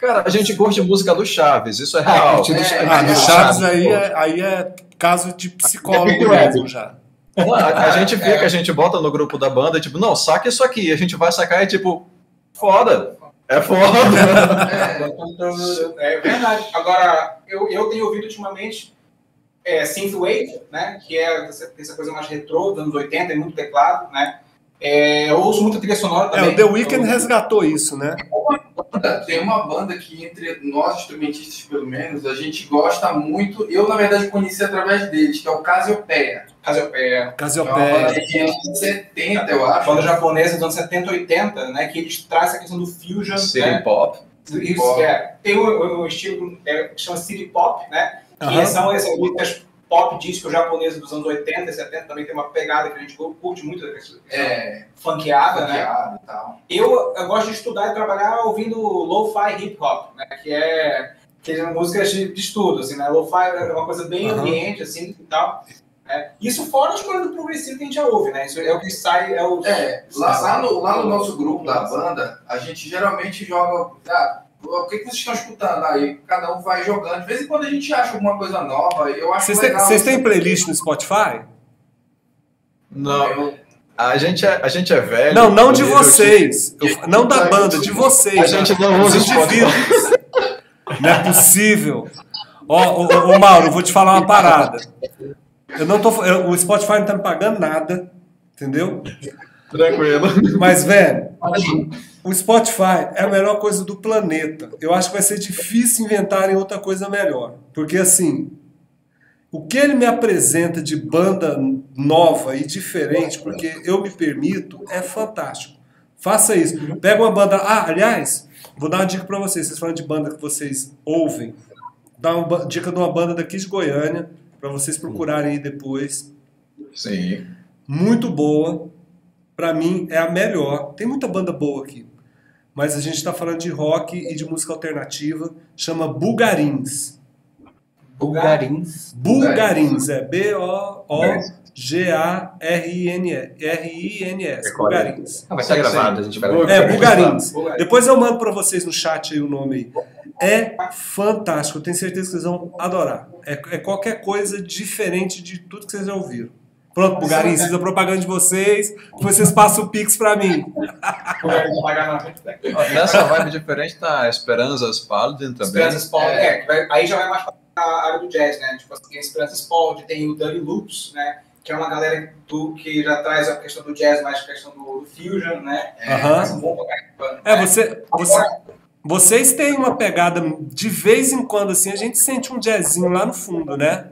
Cara, a gente curte música do Chaves, isso é
Ah,
real.
curte do-
É,
Ah, no
é,
Chaves aí é, aí é caso de psicólogo
É,
mesmo já.
A, a gente fica, a gente bota no grupo da banda, tipo, não, saca isso aqui. A gente vai sacar e tipo, foda. É foda.
É verdade. Agora, eu, eu tenho ouvido ultimamente é, Synthwave, né? Que é essa, essa coisa mais retrô, dos anos 80, tem muito teclado, né? É, eu ouço muita trilha sonora
É,
também.
o The Weeknd resgatou isso, né?
Tem uma banda que, entre nós instrumentistas, pelo menos, a gente gosta muito. Eu, na verdade, conheci através deles, que é o Casiopeia.
Cassiopeia.
É uma banda
Casiopeia.
de anos 70, eu
A
acho.
banda japonesa dos anos 70 80, né? Que eles trazem essa questão do fusion,
City
né?
pop.
Isso, é. Tem um, um estilo é, que chama City Pop, né? Que são essas músicas pop disco japonesas dos anos 80 e 70, também tem uma pegada que a gente curte muito, da questão
É,
funkeada, né?
funkeado e tal.
Eu, eu gosto de estudar e trabalhar ouvindo lo-fi hip hop, né? Que é que são músicas de, de estudo, assim, né? Lo-fi é uma coisa bem
Aham.
ambiente, assim, e tal. Né? Isso fora as coisas do progressivo que a gente já ouve, né? Isso é o que sai, é o...
É, lá, lá no, lá no nosso grupo da banda, a gente geralmente joga. Ah, o que, que vocês estão escutando aí? Cada um vai jogando. De vez em quando a gente acha alguma coisa nova. Eu acho
Vocês têm,
legal.
vocês têm playlist no Spotify?
Não,
Eu-
a gente é, a gente é velho.
Não, não de vocês. Eu- não da banda, de vocês.
A gente não
Os
usa Spotify.
indivíduos. Não é possível. Ó, ô, ô, ô, Mauro, eu vou te falar uma parada. Eu não tô, eu- o Spotify não tá me pagando nada, entendeu?
Tranquilo.
Mas, velho, o Spotify é a melhor coisa do planeta. Eu acho que vai ser difícil inventarem outra coisa melhor. Porque, assim, o que ele me apresenta de banda nova e diferente, porque eu me permito, é fantástico. Faça isso. Pega uma banda. Ah, aliás, vou dar uma dica pra vocês. Vocês falam de banda que vocês ouvem. Dá uma dica de uma banda daqui de Goiânia, pra vocês procurarem aí depois
Sim.
muito boa. Pra mim, é a melhor. Tem muita banda boa aqui. Mas a gente está falando de rock e de música alternativa. Chama Bulgarins.
Bulgarins.
Bulgarins. É B-O-O-G-A-R-I-N-S. Bulgarins.
Ah, vai estar gravado, a gente vai.
É, Bulgarins. Depois eu mando pra vocês no chat aí o nome aí. É fantástico. Eu tenho certeza que vocês vão adorar. É, é qualquer coisa diferente de tudo que vocês já ouviram. Pronto, Bulgarins, fiz a propaganda de vocês. Depois vocês passam o Pix pra mim.
Nessa vibe diferente tá Esperanças Paladin também.
Esperança Spald, é, vai- aí já vai mais para a área do jazz, né? Tipo assim, tem a Esperança Spald, tem o Dirty Loops, né? Que é uma galera do, que já traz a questão do jazz, mais a questão do, do fusion, né?
Aham.
Mas são bom pra caramba,
É,
né?
você, você, vocês têm uma pegada, de vez em quando, assim, a gente sente um jazzinho lá no fundo, né?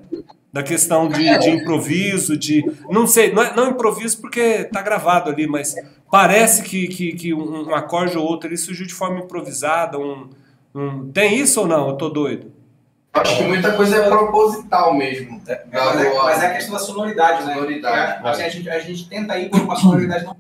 Da questão de, de improviso, de. Não sei, não, é, não improviso porque tá gravado ali, mas parece que, que, que um, um acorde ou outro ali surgiu de forma improvisada. Um, um- tem isso ou não? Eu tô doido.
Acho que muita coisa é proposital mesmo.
É, mas, é, mas é a questão da sonoridade, né?
Sonoridade.
É, assim, a, gente, a gente tenta ir por uma sonoridade não.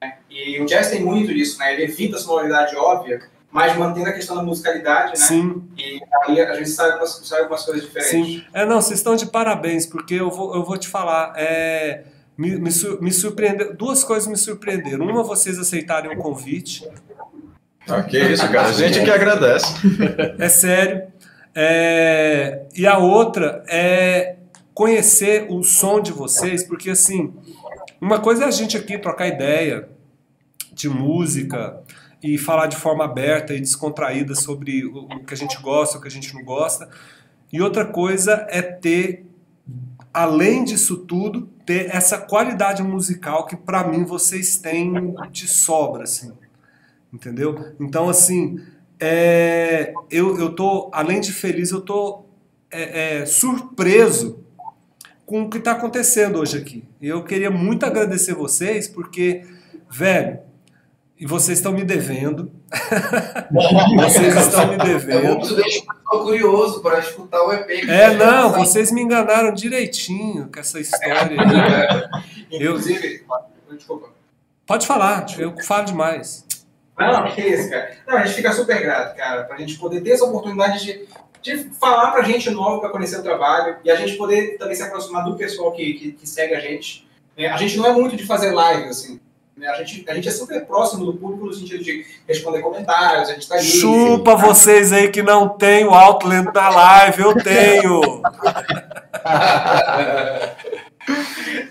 Né? E o jazz tem muito disso, né? Ele evita a sonoridade óbvia, mas mantendo a questão da musicalidade, né?
Sim,
E aí a gente sai com umas, sai com umas coisas diferentes.
sim. É, não, vocês estão de parabéns, porque eu vou, eu vou te falar. É, me, me, sur- me surpreendeu. Duas coisas me surpreenderam. Uma, vocês aceitarem o convite.
Ah, que isso, cara. A gente que agradece.
É sério. É, e a outra é conhecer o som de vocês, porque assim, uma coisa é a gente aqui trocar ideia de música e falar de forma aberta e descontraída sobre o que a gente gosta, o que a gente não gosta. E outra coisa é ter, além disso tudo, ter essa qualidade musical que para mim vocês têm de sobra, assim. Entendeu? Então, assim, é, eu, eu tô, além de feliz, eu tô é, é, surpreso com o que está acontecendo hoje aqui. Eu queria muito agradecer vocês, porque, velho, e vocês estão me devendo. vocês estão me devendo.
Eu curioso para escutar o EP.
É, não, vocês me enganaram direitinho com essa história aí.
Inclusive, eu... desculpa.
Pode falar, eu falo demais.
Não, que isso, cara. Não, a gente fica super grato, cara, para a gente poder ter essa oportunidade de, de falar para gente novo, para conhecer o trabalho e a gente poder também se aproximar do pessoal que, que, que segue a gente. É, a gente não é muito de fazer live, assim. Né? A gente, a gente é super próximo do público no sentido de responder comentários, a gente tá ali.
Chupa assim, vocês aí que não tem o Outland na live, eu tenho!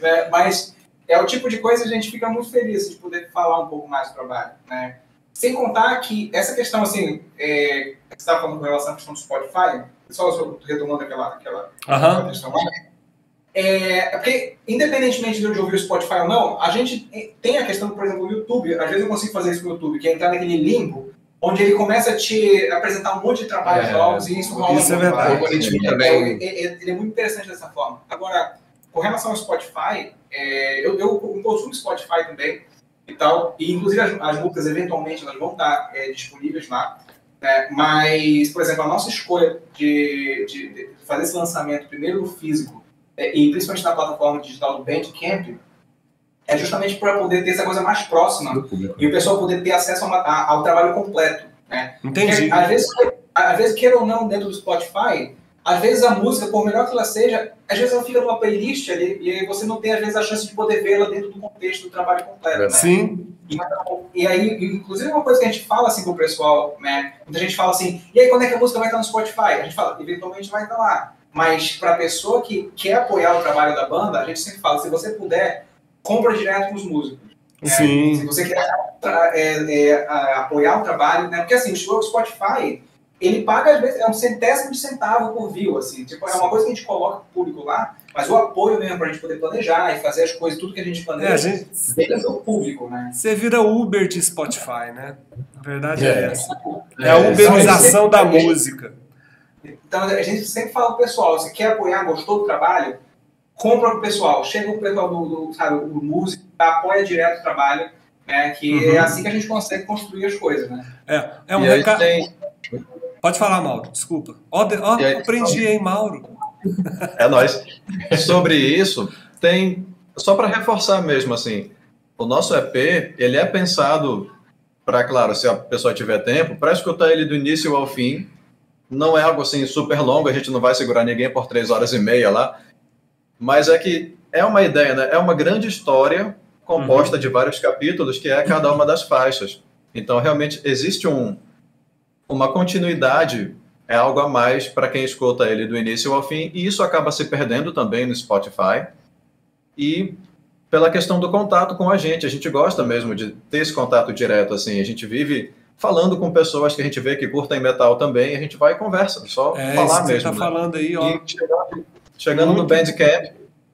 é, mas é o tipo de coisa que a gente fica muito feliz de poder falar um pouco mais do trabalho, né? Sem contar que essa questão, assim, é, você estava falando com relação à questão do Spotify, só retomando aquela, aquela, aquela questão lá, é, é, porque, independentemente de eu ouvir o Spotify ou não, a gente tem a questão, por exemplo, do YouTube. Às vezes eu consigo fazer isso com o YouTube, que é entrar naquele limbo, onde ele começa a te apresentar um monte de trabalhos é, novos e isso rola
Isso é verdade.
Também. É, é, ele é muito interessante dessa forma. Agora, com relação ao Spotify, é, eu, eu consumo Spotify também e tal, e inclusive as, as músicas eventualmente elas vão estar é, disponíveis lá. Né? Mas, por exemplo, a nossa escolha de, de, de fazer esse lançamento primeiro no físico é, e principalmente na plataforma digital do Bandcamp, é justamente para poder ter essa coisa mais próxima e o pessoal poder ter acesso ao, ao trabalho completo. Né?
Entendi.
Porque, às vezes, às vezes, queira ou não, dentro do Spotify, às vezes a música, por melhor que ela seja, às vezes ela fica numa playlist ali e aí você não tem, às vezes, a chance de poder vê-la dentro do contexto do trabalho completo. Né?
Sim.
E, e, aí, inclusive, uma coisa que a gente fala assim com o pessoal, né? Muita gente fala assim, e aí, quando é que a música vai estar no Spotify? A gente fala, eventualmente vai estar lá. Mas para a pessoa que quer apoiar o trabalho da banda, a gente sempre fala, se você puder, compra direto com os músicos.
Né? Sim.
Se você quer é, é, apoiar o trabalho, né? Porque assim, o Spotify, ele paga às vezes, é um centésimo de centavo por view, assim. Tipo, é uma coisa que a gente coloca pro público lá, mas o apoio mesmo para a gente poder planejar e fazer as coisas, tudo que a gente planeja, é, gente... vem o público, né?
Você vira Uber de Spotify, né? A verdade é, é essa. É, a uberização da música.
Então a gente sempre fala pro pessoal, você quer apoiar, gostou do trabalho, compra pro pessoal, chega o pessoal do, do sabe, o músico, apoia direto o trabalho, né? Que é uhum. é assim que a gente consegue construir as coisas, né?
É, é um recado. Tem... Pode falar, Mauro, desculpa. Ó, ó aí, aprendi, hein, Mauro.
É nós. Sobre isso, tem. Só para reforçar mesmo, assim, o nosso EP, ele é pensado para, claro, se a pessoa tiver tempo, para escutar ele do início ao fim, não é algo assim super longo, a gente não vai segurar ninguém por três horas e meia lá. Mas é que é uma ideia, né? É uma grande história composta uhum. de vários capítulos, que é cada uma das faixas. Então, realmente, existe um, uma continuidade, é algo a mais para quem escuta ele do início ao fim, e isso acaba se perdendo também no Spotify. E pela questão do contato com a gente, a gente gosta mesmo de ter esse contato direto, assim, a gente vive falando com pessoas que a gente vê que curtem metal também, a gente vai e conversa, só
é,
falar
mesmo.
Você
tá né? falando aí, ó.
E chegando, chegando muito, no Bandcamp,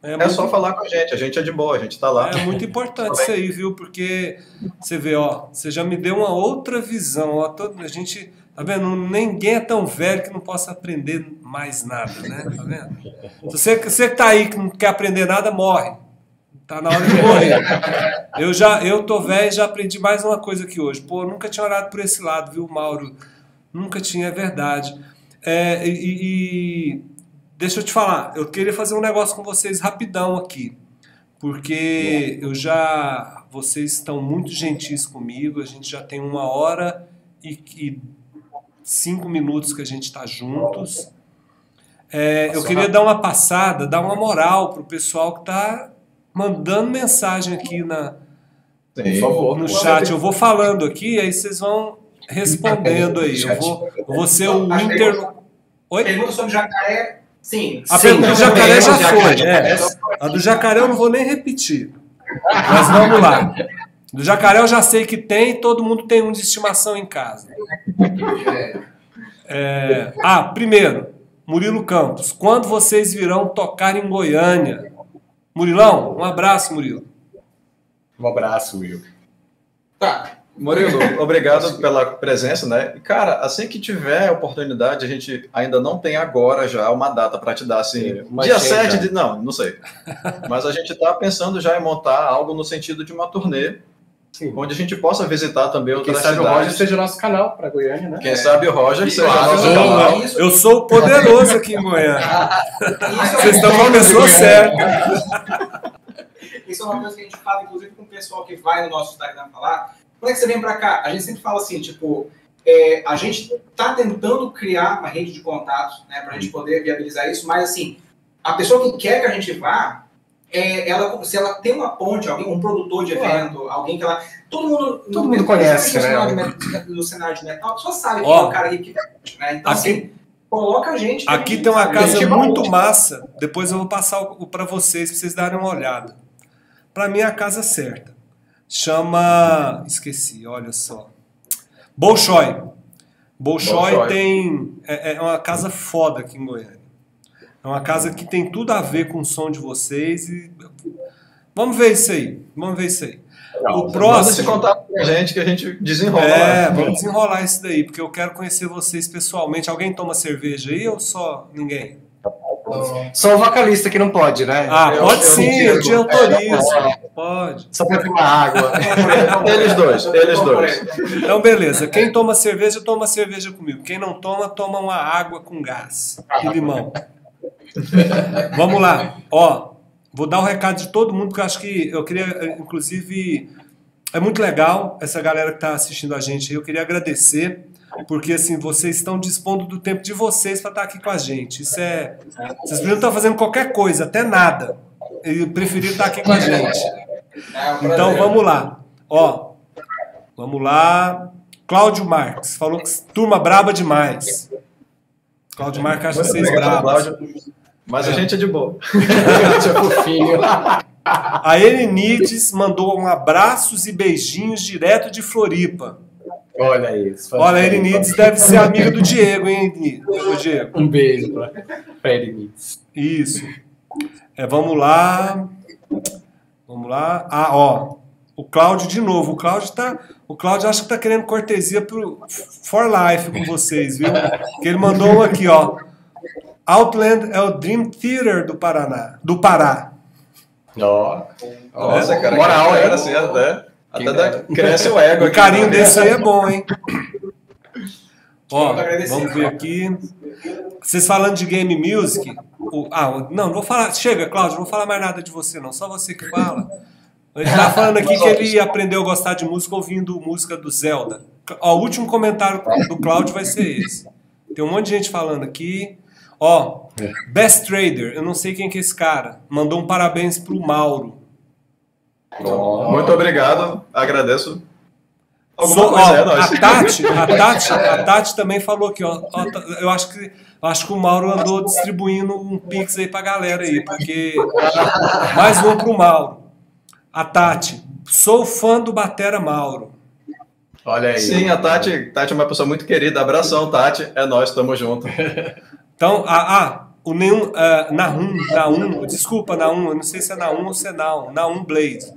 é, é muito, só falar com a gente, a gente é de boa, a gente tá lá.
É muito importante isso aí, viu? Porque você vê, ó, você já me deu uma outra visão, ó, a gente, tá vendo? Ninguém é tão velho que não possa aprender mais nada, né? Tá vendo? Você, você que tá aí que não quer aprender nada, morre. Tá na hora de morrer. Eu já, eu tô velho e já aprendi mais uma coisa aqui hoje. Pô, nunca tinha orado por esse lado, viu, Mauro? Nunca tinha, é verdade. É, e, e, deixa eu te falar, eu queria fazer um negócio com vocês rapidão aqui. Porque eu já. Vocês estão muito gentis comigo, a gente já tem uma hora e, e cinco minutos que a gente está juntos. É, eu queria dar uma passada, dar uma moral pro pessoal que está mandando mensagem aqui na,
Sim, favor,
no chat. Eu vou falando aqui, aí vocês vão respondendo aí. Eu vou, eu vou ser o inter.
Oi? Pergunta sobre jacaré. Sim.
A pergunta do jacaré já foi. É. A do jacaré eu não vou nem repetir. Mas vamos lá. Do jacaré eu já sei que tem, todo mundo tem um de estimação em casa. É, ah, primeiro, Murilo Campos. Quando vocês virão tocar em Goiânia? Murilão, um abraço, Murilo.
Um abraço, Will.
Tá.
Murilo, obrigado pela presença, né? Cara, assim que tiver oportunidade, a gente ainda não tem agora já uma data para te dar, assim,
É,
dia
agenda.
7 de... Não, não sei. Mas a gente está pensando já em montar algo no sentido de uma turnê,
Sim.
onde a gente possa visitar também
Quem
outras
sabe o Roger
cidades.
seja nosso canal para Goiânia, né?
Quem sabe o Roger seja
claro.
nosso canal.
Isso-
Eu sou o poderoso aqui em Goiânia.
É
Vocês estão com a pessoa certa.
Isso é uma coisa que a gente fala, inclusive, com o pessoal que vai no nosso Instagram falar. Quando é que você vem pra cá? A gente sempre fala assim, tipo, é, a gente tá tentando criar uma rede de contatos, né, pra gente poder viabilizar isso, mas assim, a pessoa que quer que a gente vá, é, ela, se ela tem uma ponte, alguém, um produtor de
Claro.
evento, alguém que ela. Todo mundo.
Todo mundo conhece,
no
né?
cenário, de- no cenário de metal, só sabe
Ó.
quem é o cara que né? Então,
Aqui-
assim, coloca a gente. que a
Aqui tem uma casa
Gente,
muito
é
massa. Depois eu vou passar para vocês, para vocês darem uma olhada. Para mim é a casa certa. Chama. Esqueci, olha só. Bolshoi. Bolshoi
Bolshoi.
tem. É, é uma casa foda aqui em Goiânia. É uma casa que tem tudo a ver com o som de vocês. E... Vamos ver isso aí. Vamos ver isso aí. O
Manda esse
próximo.
contato com a gente que a gente desenrola.
É, vamos desenrolar isso daí, porque eu quero conhecer vocês pessoalmente. Alguém toma cerveja aí ou só ninguém?
Só o vocalista que não pode, né?
Ah,
Eu-
pode
eu
sim, eu te autorizo. Pode.
Só pra tomar água.
Eles dois, eles dois.
Então, beleza. Quem toma cerveja, toma cerveja comigo. Quem não toma, toma uma água com gás e limão. Vamos lá. Ó, vou dar o recado de todo mundo, porque eu acho que eu queria, inclusive, é muito legal essa galera que está assistindo a gente. Eu queria agradecer, porque assim, vocês estão dispondo do tempo de vocês para estar aqui com a gente. Isso é. Vocês podiam estar fazendo qualquer coisa, até nada. E preferiram estar aqui com a gente.
Um.
Então vamos lá. Ó, vamos lá. Cláudio Marques falou que turma braba demais. Cláudio Marques acha vocês bravos.
Cláudio. Mas a gente é de boa.
tipo fofinho.
A Erenides mandou um abraços e beijinhos direto de Floripa.
Olha isso.
Olha, a Erenides deve ser amiga do Diego, hein, ô, Diego?
Um beijo pra, pra Erenides.
Isso. É, vamos lá. Vamos lá. Ah, ó. O Cláudio de novo. O Cláudio tá. O Cláudio acha que tá querendo cortesia pro For Life com vocês, viu? Que ele mandou um aqui, ó. Outland é o Dream Theater do Paraná. Do Pará.
Ó.
Nossa, cara,
Moral,
cara, assim, até, até dá-
dera.
cresce o ego
O
aqui.
carinho
né?
desse aí é bom, hein? Ó, vamos ver aqui. Vocês falando de game music. o- ah, não, não vou falar. Chega, Cláudio, não vou falar mais nada de você, não. Só você que fala. Ele tá falando aqui que ele aprendeu a gostar de música ouvindo música do Zelda. Ó, o último comentário do Cláudio vai ser esse. Tem um monte de gente falando aqui. Ó, Best Trader, eu não sei quem que é esse cara. Mandou um parabéns pro Mauro.
Muito obrigado, agradeço. Coisa
ó,
é
a Tati, a Tati, a Tati também falou aqui, ó, ó, tá- eu acho que eu acho que o Mauro andou distribuindo um pix aí pra galera aí, porque mais um pro Mauro. A Tati, sou fã do Batera Mauro.
Olha aí.
Sim, a Tati, Tati é uma pessoa muito querida. Abração, Tati. É nós, tamo junto.
Então, ah, ah o nenhum uh, Nahum, Nahum, desculpa Nahum, eu não sei se é Nahum ou se é Nahum, Nahum Blaze.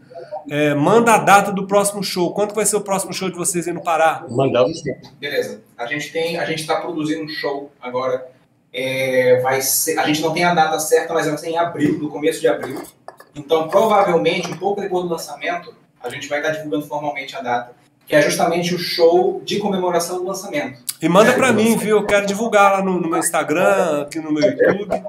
É, manda a data do próximo show. Quanto vai ser o próximo show de vocês aí no Pará?
Mandamos.
Beleza. A gente tem, a gente está produzindo um show agora. É, vai ser, a gente não tem a data certa, mas vai ser em abril, no começo de abril. Então, provavelmente, um pouco depois do lançamento, a gente vai estar divulgando formalmente a data, que é justamente o show de comemoração do lançamento.
E manda pra mim, viu? Eu quero divulgar lá no, no meu Instagram, aqui no meu YouTube.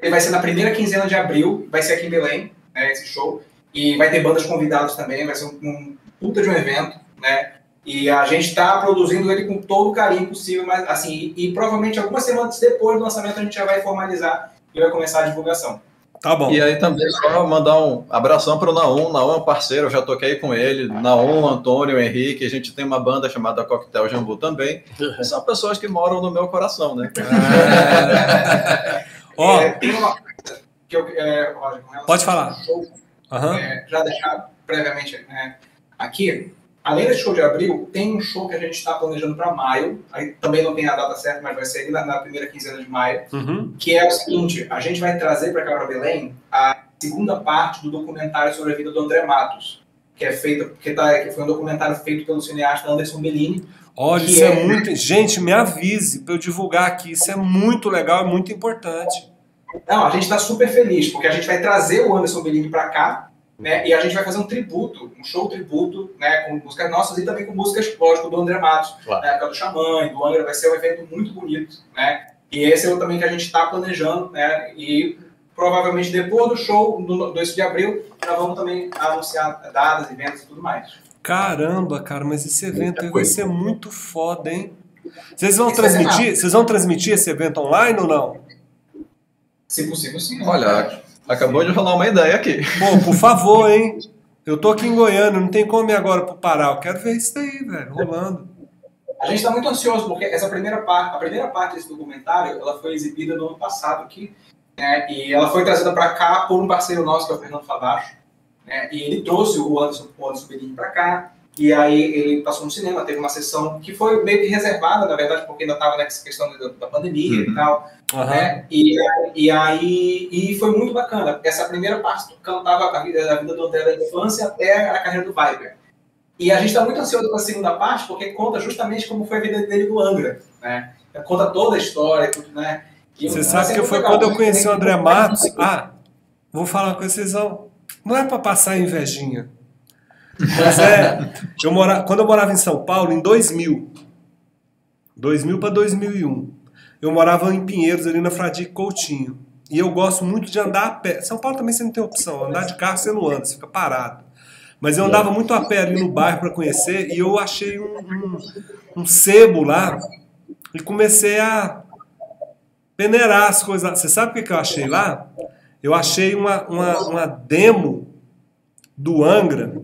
Ele vai ser na primeira quinzena de abril, vai ser aqui em Belém, né, esse show. E vai ter bandas convidadas também, vai ser um, um puta de um evento, né? E a gente está produzindo ele com todo o carinho possível, mas assim, e, e provavelmente algumas semanas depois do lançamento a gente já vai formalizar e vai começar a divulgação.
Tá bom.
E aí também só mandar um abração pro Naum. Naum é um parceiro, eu já toquei com ele. Naum, Antônio, Henrique. A gente tem uma banda chamada Coquetel Jambu também. São pessoas que moram no meu coração, né?
Ó,
É, tem uma coisa que eu. É,
Pode falar.
Show, é, já deixar previamente né, aqui. Além desse show de abril, tem um show que a gente está planejando para maio. Aí também não tem a data certa, mas vai ser ali na, na primeira quinzena de maio.
Uhum.
Que é o seguinte: a gente vai trazer para cá para Belém a segunda parte do documentário sobre a vida do André Matos, que é feita, que, tá, que foi um documentário feito pelo cineasta Anderson Bellini.
Olha, isso é... é... muito. Gente, me avise para eu divulgar aqui. Isso é muito legal, é muito importante.
Não, a gente está super feliz, porque a gente vai trazer o Anderson Bellini para cá, né? E a gente vai fazer um tributo, um show tributo, né? Com músicas nossas e também com músicas, lógico, do André Matos, claro. na época do Xamã e do Angra. Vai ser um evento muito bonito, né? E esse é o também que a gente está planejando, né? E provavelmente depois do show, do 2 de abril, nós vamos também anunciar datas, eventos e tudo mais.
Caramba, cara, mas esse evento aí vai ser muito foda, hein? Vocês vão transmitir? Vocês vão transmitir esse evento online ou não?
Se possível, sim.
Olha, acabou de rolar uma ideia aqui.
Pô, por favor, hein? Eu tô aqui em Goiânia, não tem como ir agora pro Pará. Eu quero ver isso aí, velho, rolando.
A gente está muito ansioso porque essa primeira parte, a primeira parte desse documentário, ela foi exibida no ano passado aqui, né? E ela foi trazida para cá por um parceiro nosso que é o Fernando Fabacho, né? E ele trouxe o Anderson, o Anderson Benini para cá. E aí ele passou no cinema, teve uma sessão que foi meio que reservada, na verdade, porque ainda estava nessa questão da, da pandemia uhum. e tal. Uhum. Né? E, e aí e foi muito bacana. Essa primeira parte cantava a vida, a vida do André da infância até a carreira do Viper. E a gente está muito ansioso para a segunda parte, porque conta justamente como foi a vida dele do Angra, né? Conta toda a história, tudo, né?
E Você sabe que foi legal, quando eu conheci o André Matos. Ah, vou falar uma coisa, vocês vão. Não é para passar invejinha. Mas é. Eu mora, quando eu morava em São Paulo, em 2000, 2000 para 2001, eu morava em Pinheiros, ali na Fradique Coutinho. E eu gosto muito de andar a pé. São Paulo também você não tem opção. Andar de carro você não anda, você fica parado. Mas eu andava muito a pé ali no bairro para conhecer e eu achei um, um, um, sebo lá e comecei a peneirar as coisas. Você sabe o que, que eu achei lá? Eu achei uma, uma, uma demo do Angra.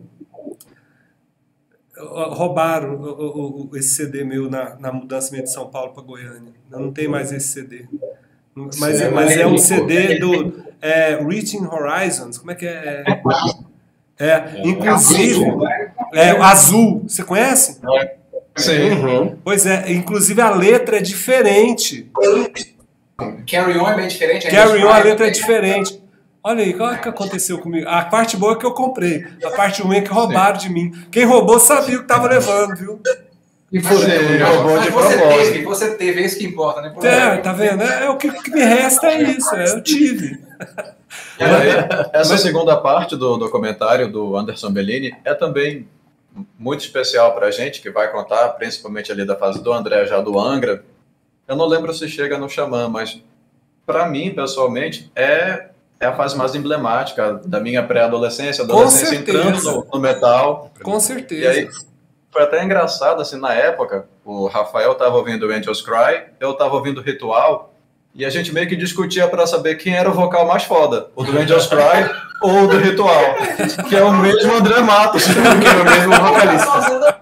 Roubaram esse CD meu na, na mudança de São Paulo para Goiânia. Eu não tenho mais esse CD. Mas, é, mas é um CD do é, Reaching Horizons. Como é que é? é é, é, inclusive, é, azul, você conhece?
Sim.
Uhum. Pois é, inclusive a letra é diferente.
Carry On é bem diferente.
Carry On, a letra é diferente. Olha aí, o que aconteceu comigo? A parte boa é que eu comprei. A parte ruim é que roubaram de mim. Quem roubou sabia o que estava levando, viu?
E você, roubou de você teve, você teve, é isso que importa, né?
É, tá vendo? É, é o que, que me resta é isso, é, eu tive.
Aí, essa segunda parte do documentário do Anderson Bellini é também muito especial para a gente, que vai contar principalmente ali da fase do André, já do Angra. Eu não lembro se chega no Xamã, mas para mim, pessoalmente, é, é a fase mais emblemática da minha pré-adolescência, adolescência entrando no, no, metal.
Com certeza.
E aí, foi até engraçado, assim, na época, o Rafael estava ouvindo Angels Cry, eu estava ouvindo Ritual, e a gente meio que discutia para saber quem era o vocal mais foda, o do Angels Cry ou o do Ritual, que é o mesmo André Matos, que é o mesmo vocalista.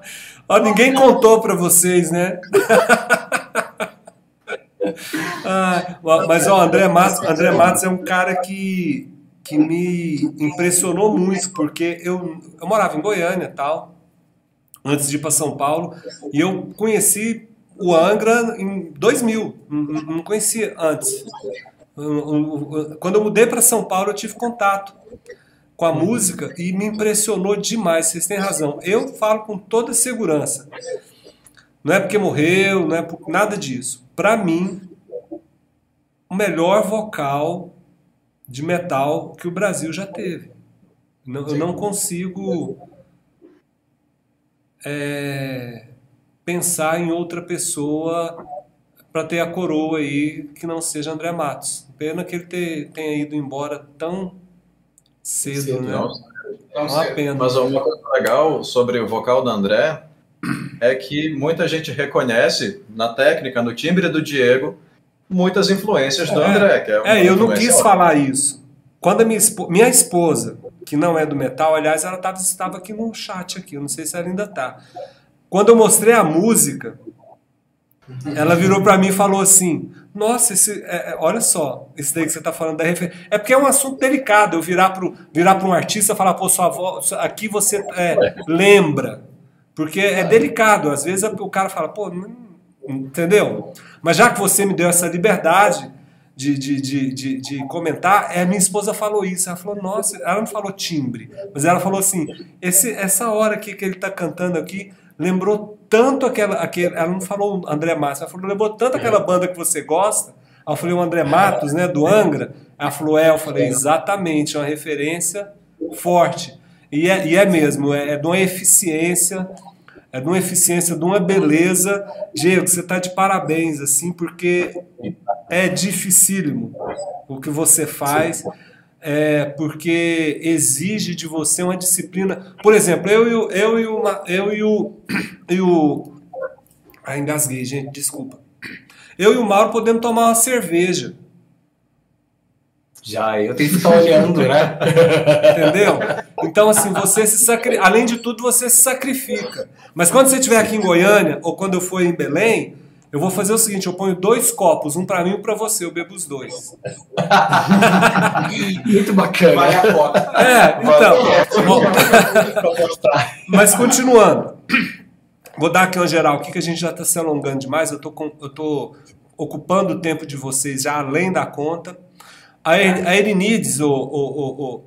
Ó, ninguém contou para vocês, né? ah, mas o André Matos, André Matos é um cara que, que me impressionou muito, porque eu, eu morava em Goiânia tal, antes de ir para São Paulo, e eu conheci o Angra em 2000, não conhecia antes. Quando eu mudei para São Paulo, eu tive contato com a música e me impressionou demais. Vocês têm razão. Eu falo com toda segurança. Não é porque morreu, não é por nada disso. Para mim, o melhor vocal de metal que o Brasil já teve. Eu não consigo é, pensar em outra pessoa para ter a coroa aí que não seja André Matos. Pena que ele ter, tenha ido embora tão cedo, Sim, né? Não,
não uma pena. Mas uma coisa legal sobre o vocal do André é que muita gente reconhece na técnica, no timbre do Diego, muitas influências do é, André. Que é,
é eu não quis falar isso. Quando a minha, esposa, minha esposa, que não é do metal, aliás, ela tava, estava aqui no chat aqui, eu não sei se ela ainda está quando eu mostrei a música, ela virou para mim e falou assim: Nossa, esse, é, é, olha só, esse daí que você está falando da referência. É porque é um assunto delicado eu virar para virar um artista e falar: Pô, sua voz, aqui você é, lembra. Porque é delicado. Às vezes o cara fala: Pô, entendeu? Mas já que você me deu essa liberdade, de, de, de, de, de comentar, é, minha esposa falou isso. Ela falou, nossa, ela não falou timbre, mas ela falou assim: esse, essa hora aqui que ele está cantando aqui lembrou tanto aquela. Aquele, ela não falou André Matos, ela falou, lembrou tanto aquela banda que você gosta. Aí eu falei, o André Matos, né, do Angra. Ela falou, é, eu falei, exatamente, é uma referência forte. E é, e é mesmo, é, é de uma eficiência, é de uma eficiência, de uma beleza. Diego, você está de parabéns, assim, porque é dificílimo o que você faz, é, porque exige de você uma disciplina. Por exemplo, eu e o. Eu e o, eu e o, e o ah, engasguei, gente, desculpa. Eu e o Mauro podemos tomar uma cerveja.
Já, eu tenho que estar olhando, né?
Entendeu? Então, assim, você se sacrifica. Além de tudo, você se sacrifica. Mas quando você estiver aqui em Goiânia, ou quando eu for em Belém, eu vou fazer o seguinte: eu ponho dois copos, um para mim e um para você, eu bebo os dois.
Muito bacana.
Vai a foto.
É, então. bom, mas continuando. Vou dar aqui uma geral aqui, que a gente já está se alongando demais. Eu tô, eu tô ocupando o tempo de vocês já além da conta. A, Er- a Erinides, o, o, o, o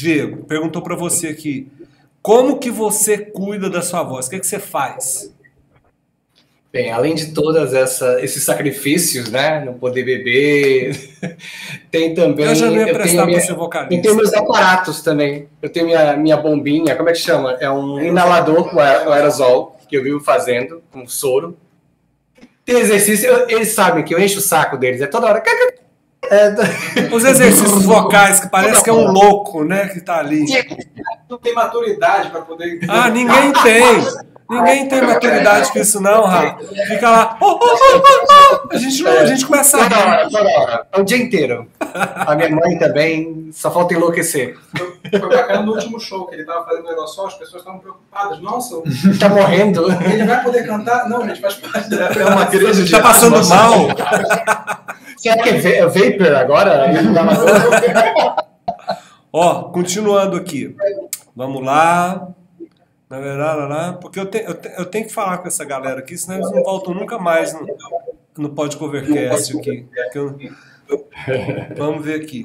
Diego, perguntou para você aqui. Como que você cuida da sua voz? O que, que você faz?
Bem, além de todas essa, esses sacrifícios, né? Não poder beber, tem também.
Eu já não ia prestar para ser
Eu
vocalista.
tenho meus aparatos também. Eu tenho minha, minha bombinha, como é que chama? É um inalador com aer- com aerosol, que eu vivo fazendo, com soro. Tem exercício, eu- eles sabem que eu encho o saco deles, é toda hora. É,
Os exercícios vocais, que parece que é um louco, né? Que tá ali.
Não tem maturidade para poder.
Ah, ninguém tem. Ninguém tem maturidade com isso, não, Rafa. Fica lá. "Oh, oh, oh, oh, oh." A, gente a gente começa a
toda
rir.
hora, toda hora. É o dia inteiro. A minha mãe também, só falta enlouquecer.
Foi bacana no último show que ele tava fazendo o aerossol, as pessoas estavam preocupadas. Nossa,
Tá morrendo.
ele vai poder cantar? Não, gente, faz parte da.
É uma crise de
Tá passando
asma,
mal.
Será que é é vapor agora?
Ó, continuando aqui. Vamos lá. Na verdade, lá, lá, porque eu, te- eu, te- eu tenho que falar com essa galera aqui, senão eles não voltam nunca mais no, no Podcovercast aqui. Eu- Vamos ver aqui.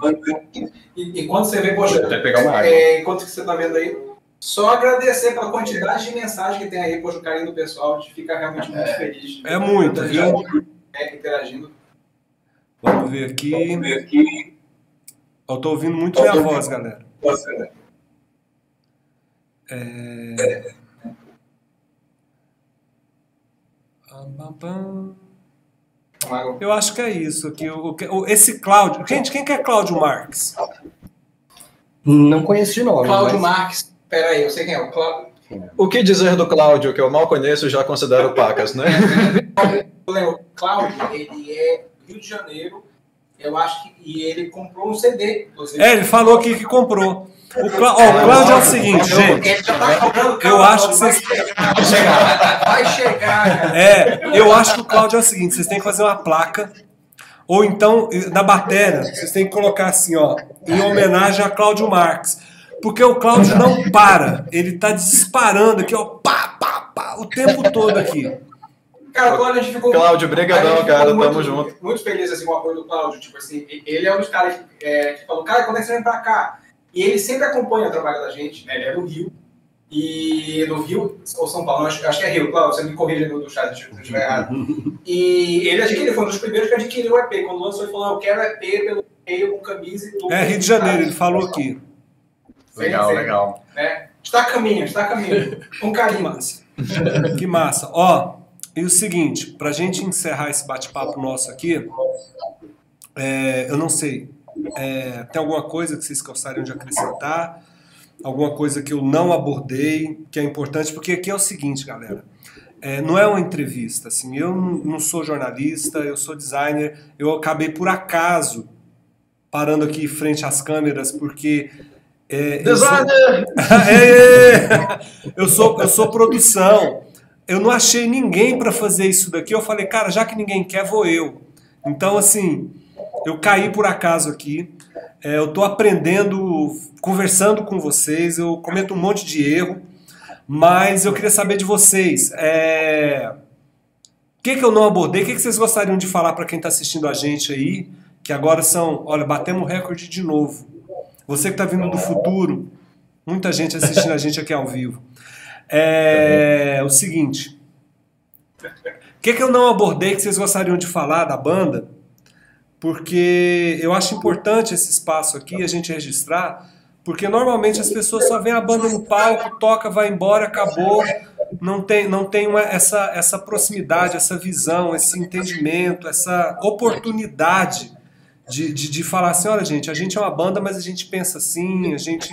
E, e quando você vê, poxa,
Até pegar uma água.
é, enquanto que você tá vendo aí, só agradecer pela quantidade de mensagens que tem aí, poxa, o carinho do pessoal, a gente fica realmente muito feliz.
É muito, viu?
é, interagindo.
Vamos ver aqui. Eu tô ouvindo muito minha voz, galera. É... Pam,
Uma-
Eu acho que é isso aqui. O, esse Cláudio. Gente, quem que é Cláudio Marques?
Não conheço de nome.
Cláudio
mas-
Marques. Pera aí, eu sei quem é. O Cláudio.
O que dizer do Cláudio, que eu mal conheço e já considero pacas, né?
O Cláudio, ele é Rio de Janeiro, eu acho que. E ele comprou um CD. inclusive.
É, ele falou aqui que comprou. O, Clá- ó, o Cláudio é o seguinte, gente. Eu acho que vocês-
vai chegar. Vai chegar.
É, eu acho que o Cláudio é o seguinte: vocês têm que fazer uma placa. Ou então, na bateria, vocês têm que colocar assim, ó, em homenagem a Cláudio Marques. Porque o Cláudio não para. Ele tá disparando aqui, ó, pá, pá, pá, o tempo todo aqui.
Cara, o Cláudio, a gente ficou.
Cláudio, brigadão, cara,
ficou
tamo
muito,
junto.
Muito feliz assim, com o apoio do Cláudio. Tipo assim, ele é um dos caras que, é, que falou, cara, quando é que você vem pra cá? E ele sempre acompanha o trabalho da gente, né? Ele é do Rio. E no Rio, ou São Paulo, acho, acho que é Rio, Cláudio, você me corrija no chat se eu estiver errado. E ele adquiriu, foi um dos primeiros que adquiriu o EP. Quando lançou, ele falou, eu quero EP pelo e-mail, com camisa e tudo.
É Rio de Janeiro, ele falou aqui.
Legal,
Sim, sim.
legal.
Né? Está a caminho, está a caminho. Com
Que
carinho.
massa. Que massa. Ó, e o seguinte, pra gente encerrar esse bate-papo nosso aqui, é, eu não sei, é, tem alguma coisa que vocês gostariam de acrescentar? Alguma coisa que eu não abordei, que é importante? Porque aqui é o seguinte, galera. é, não é uma entrevista, assim, eu não sou jornalista, eu sou designer, eu acabei por acaso parando aqui frente às câmeras, porque é, eu sou-
Designer!
é, eu sou eu sou produção. Eu não achei ninguém para fazer isso daqui. Eu falei, cara, já que ninguém quer, vou eu. Então, assim, eu caí por acaso aqui. É, eu tô aprendendo, conversando com vocês. Eu cometo um monte de erro, mas eu queria saber de vocês. É, O que, que eu não abordei? O que, que vocês gostariam de falar para quem está assistindo a gente aí? Que agora são, olha, batemos recorde de novo. Você que está vindo do futuro, muita gente assistindo a gente aqui ao vivo. É o seguinte. O que, que eu não abordei que vocês gostariam de falar da banda? Porque eu acho importante esse espaço aqui a gente registrar, porque normalmente as pessoas só veem a banda no palco, toca, vai embora, acabou. Não tem, não tem uma, essa, essa proximidade, essa visão, esse entendimento, essa oportunidade de, de, de falar assim: olha, gente, a gente é uma banda, mas a gente pensa assim, a gente.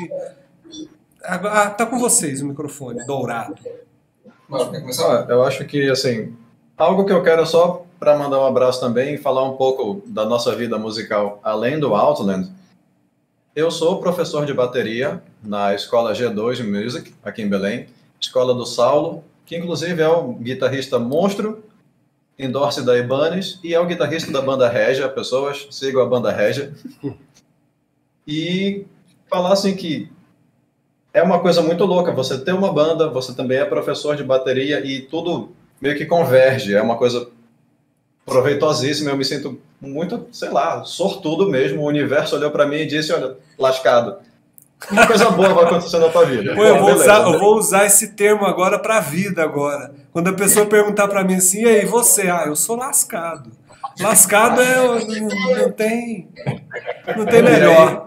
Ah, tá com vocês o microfone, dourado.
Eu acho que, assim, algo que eu quero só para mandar um abraço também e falar um pouco da nossa vida musical além do Outland. Eu sou professor de bateria na escola G2 Music, aqui em Belém, escola do Saulo, que inclusive é o guitarrista monstro, endorse da Ibanez, e é o guitarrista da banda Regia. Pessoas, sigam a banda Regia. E falar assim que é uma coisa muito louca. Você ter uma banda, você também é professor de bateria e tudo meio que converge. É uma coisa proveitosíssima. Eu me sinto muito, sei lá, sortudo mesmo. O universo olhou para mim e disse: Olha, lascado. Uma coisa boa vai acontecer na tua vida.
Pô, eu, vou usar, eu vou usar esse termo agora para a vida agora. Quando a pessoa perguntar para mim assim, e aí, você? Ah, eu sou lascado. Lascado é. Não, não tem. Não tem melhor.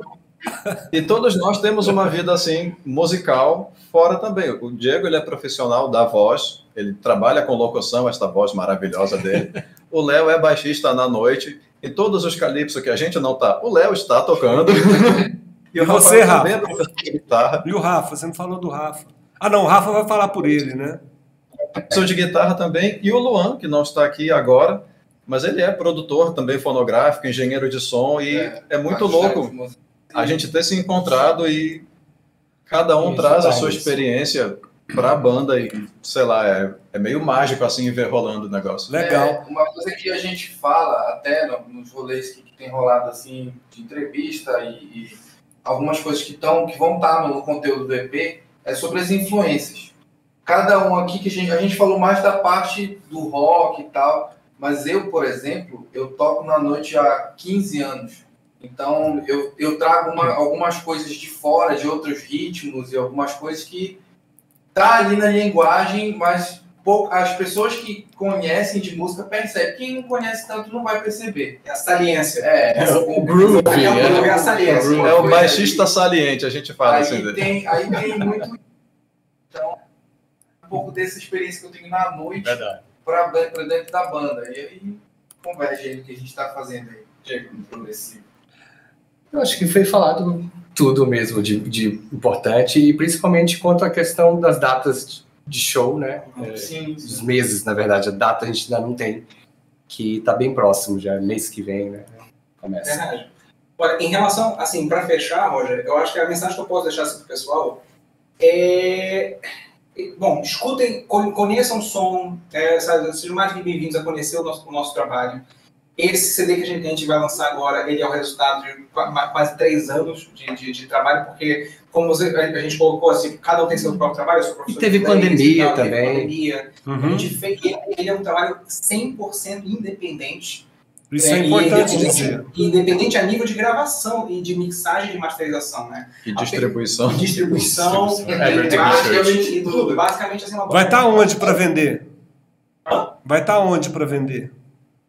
E todos nós temos uma vida assim musical fora também. O Diego ele é profissional da voz, ele trabalha com locução, esta voz maravilhosa dele. O Léo é baixista na noite. E todos os calipsos que a gente não tá, o Léo está tocando.
E, e você, Rafa? É e o Rafa? Você não falou do Rafa. Ah, não, o Rafa vai falar por ele, né?
Sou de guitarra também. E o Luan, que não está aqui agora, mas ele é produtor também fonográfico, engenheiro de som, e é, é muito louco a gente ter se encontrado e cada um Isso, traz a sua experiência para a banda e, sei lá, é, é meio mágico assim ver rolando o negócio.
Legal. É, uma coisa que a gente fala até nos rolês que, que tem rolado assim de entrevista e, e algumas coisas que estão que vão estar tá no conteúdo do EP é sobre as influências. Cada um aqui que a gente, a gente falou mais da parte do rock e tal, mas eu, por exemplo, eu toco na noite há 15 anos. Então, eu, eu trago uma, algumas coisas de fora, de outros ritmos e algumas coisas que tá ali na linguagem, mas pouco, as pessoas que conhecem de música percebem. Quem não conhece tanto não vai perceber.
É a saliência.
É,
é o groove. É, é, é, a saliência. É o baixista saliente, a gente fala
aí
assim.
Tem, aí tem muito... Então, um pouco dessa experiência que eu tenho na noite para dentro da banda. E aí converge aí o que a gente está fazendo aí, Diego, progressivo.
Eu acho que foi falado tudo mesmo de, de importante e principalmente quanto à questão das datas de show, né? É, sim, sim. Os meses, na verdade, a data a gente ainda não tem, que está bem próximo já, mês que vem, né?
Começa. Verdade. Olha, em relação, assim, para fechar, Roger, eu acho que a mensagem que eu posso deixar assim para o pessoal é. Bom, escutem, conheçam o som, é, sejam mais que bem-vindos a conhecer o nosso, o nosso trabalho. Esse CD que a gente, a gente, vai lançar agora, ele é o resultado de quase três anos de, de, de trabalho, porque, como você, a gente colocou assim, cada um tem seu próprio trabalho, seu
professor. E teve pandemia tal, também. Teve
pandemia. Uhum. A gente fez, ele é um trabalho 100% independente.
Isso é, é importante dizer.
Independente a nível de gravação e de mixagem e masterização, né?
E distribuição.
E distribuição, distribuição. e tudo. Basicamente, assim, uma
Vai estar tá onde para vender? Vai estar tá onde para vender?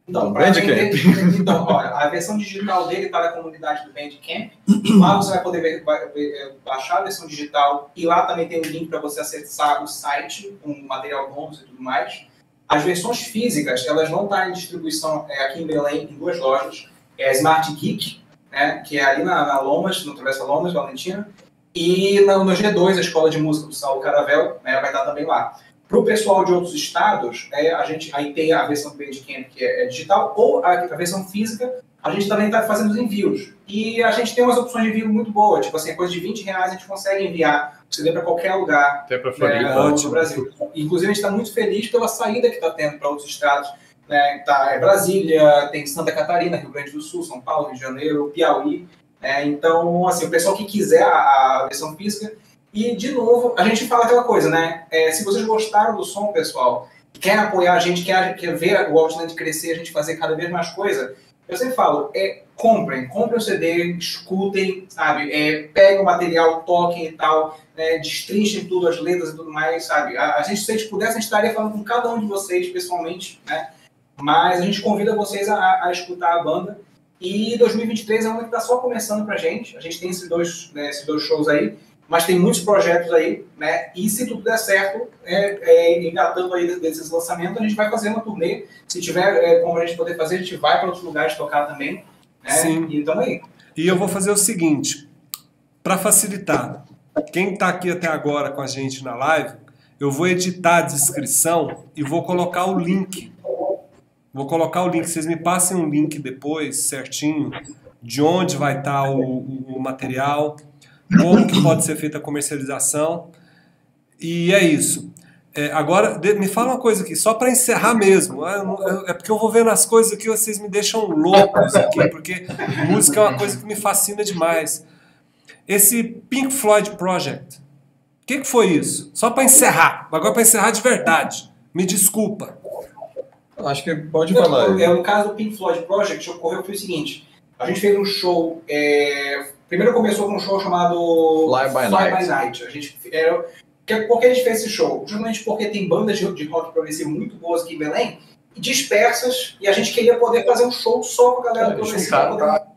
Então, Bandcamp. Então, olha, a versão digital dele está na comunidade do Bandcamp. Lá você vai poder ver, vai, é, baixar a versão digital e lá também tem um link para você acessar o site com material bônus e tudo mais. As versões físicas, elas não estão tá em distribuição é, aqui em Belém, em duas lojas. É a Smart Geek, né, que é ali na, na Lomas, no Travessa Lomas, Valentina. E no, no G2, a Escola de Música do Saulo Caravel, né, vai estar também lá. Para o pessoal de outros estados, é, a gente aí tem a versão do Bandcamp, que é, é digital, ou a, a, versão física, a gente também está fazendo os envios. E a gente tem umas opções de envio muito boas, tipo assim, coisa de 20 reais a gente consegue enviar o CD para qualquer lugar
Até para né,
no Brasil. Inclusive, a gente está muito feliz pela saída que está tendo para outros estados. Né, tá, é Brasília, tem Santa Catarina, Rio Grande do Sul, São Paulo, Rio de Janeiro, Piauí. Né, então, assim, o pessoal que quiser a, a versão física, e, de novo, a gente fala aquela coisa, né? É, se vocês gostaram do som, pessoal, quer apoiar a gente, quer, quer ver o Outland crescer, a gente fazer cada vez mais coisa, eu sempre falo, é, comprem, comprem o CD, escutem, sabe? É, peguem o material, toquem e tal, né, destrinchem tudo, as letras e tudo mais, sabe? A, a, gente, se a gente pudesse, a gente estaria falando com cada um de vocês pessoalmente, né? Mas a gente convida vocês a, a escutar a banda. E 2023 é um ano que está só começando pra gente. A gente tem esses dois, né, esses dois shows aí, mas tem muitos projetos aí, né? E se tudo der certo, é, é, engatando aí desses lançamentos, a gente vai fazer uma turnê. Se tiver é, como a gente poder fazer, a gente vai para outros lugares tocar também. Né?
Sim.
E então aí.
E eu vou fazer o seguinte, para facilitar, quem está aqui até agora com a gente na live, eu vou editar a descrição e vou colocar o link. Vou colocar o link. Vocês me passem um link depois, certinho, de onde vai estar tá o, o, o material, como que pode ser feita a comercialização. E é isso. É, agora, me fala uma coisa aqui, só para encerrar mesmo. É, é porque eu vou vendo as coisas aqui, vocês me deixam loucos aqui, porque música é uma coisa que me fascina demais. Esse Pink Floyd Project, o que, que foi isso? Só para encerrar, agora para encerrar de verdade. Me desculpa.
Acho que pode falar.
É, no caso do Pink Floyd Project, ocorreu foi o seguinte: a gente fez um show. É, primeiro começou com um show chamado
Fly by, Fly Night. by Night.
A gente era por que a gente fez esse show? Justamente porque tem bandas de, de rock progressivo muito boas aqui em Belém, dispersas, e a gente queria poder fazer um show só com a galera é, progressiva.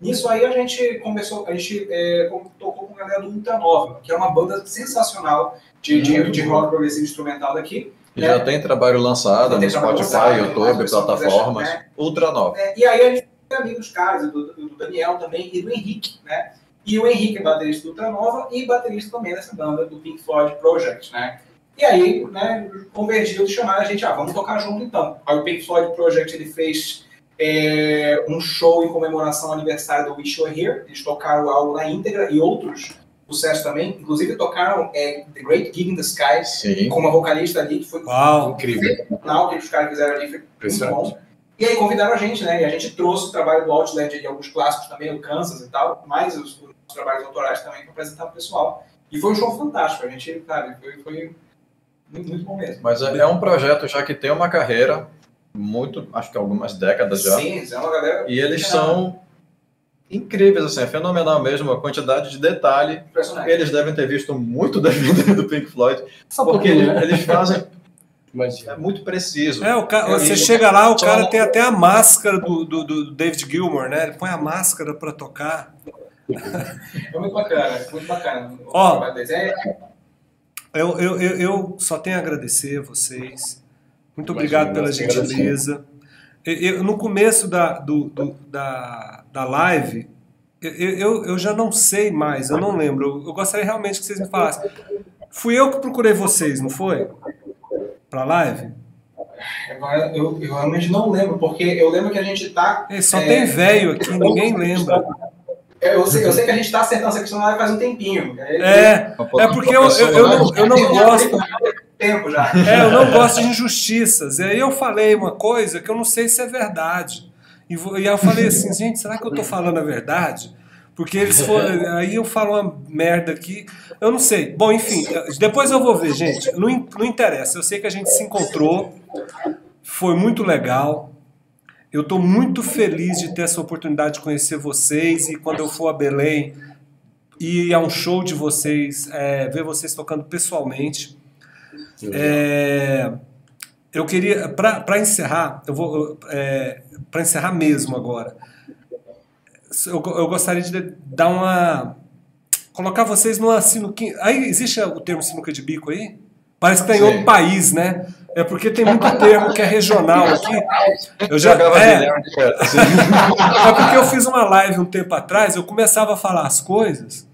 Nisso aí a gente começou, a gente é, tocou com a galera do Ultra Nova, que é uma banda sensacional de, de, de rock progressivo instrumental daqui.
E né? já tem trabalho lançado no Spotify, lançado, YouTube, plataformas. Né? Ultra Nova.
É, e aí a gente amigos caros, do, do Daniel também e do Henrique, né? E o Henrique é baterista do Ultranova e baterista também dessa banda do Pink Floyd Project, né? E aí, né, convergiu de chamar a gente, ah, vamos tocar junto então. Aí o Pink Floyd Project, ele fez é, um show em comemoração ao aniversário do Wish You Were Here, eles tocaram algo na íntegra e outros sucessos também, inclusive tocaram é, The Great Gig in the Sky, Sim. com uma vocalista ali, que foi
Uau, incrível.
Não, que os caras fizeram ali foi muito bom. E aí convidaram a gente, né? E a gente trouxe o trabalho do Outland e alguns clássicos também, o Kansas e tal, mais os, os trabalhos autorais também para apresentar para o pessoal. E foi um show fantástico, a gente, cara, foi, foi muito, muito bom mesmo.
Mas é, é um projeto já que tem uma carreira, muito, acho que algumas décadas já.
Sim, é uma galera.
E eles são incríveis, assim, é fenomenal mesmo a quantidade de detalhe. Eles devem ter visto muito da vida do Pink Floyd, Só porque eles, né? eles fazem Imagina. É muito preciso.
É, o ca... você chega lá, o cara tem até a máscara do, do, do David Gilmour, né? Ele põe a máscara para tocar.
É muito bacana, muito bacana.
Ó, eu, eu, eu, eu só tenho a agradecer a vocês. Muito obrigado pela gentileza. Eu, eu, no começo da, do, do, da, da live, eu, eu, eu já não sei mais, eu não lembro. Eu, gostaria realmente que vocês me falassem. Fui eu que procurei vocês, não foi? Pra live?
Agora, eu, eu realmente não lembro, porque eu lembro que a gente tá.
É, só é, tem velho aqui, ninguém lembra.
Eu sei, eu sei que a gente está acertando essa questão faz um tempinho.
É, é porque eu, eu, eu, não, eu não gosto. Tempo já. É, eu não gosto de injustiças. E aí eu falei uma coisa que eu não sei se é verdade. E, e aí eu falei assim, gente, será que eu estou falando a verdade? Porque eles foram. Aí eu falo uma merda aqui. Eu não sei. Bom, enfim, depois eu vou ver, gente. Não, não interessa. Eu sei que a gente se encontrou. Foi muito legal. Eu estou muito feliz de ter essa oportunidade de conhecer vocês e quando eu for a Belém ir a um show de vocês, é, ver vocês tocando pessoalmente. É, eu queria, para encerrar, eu vou é, para encerrar mesmo agora. Eu, eu gostaria de dar uma colocar vocês numa sinuquinha. Aí existe o termo sinuca de bico aí? Parece que está em outro país, né? É porque tem muito termo que é regional aqui. Eu já é, é porque eu fiz uma live um tempo atrás, eu começava a falar as coisas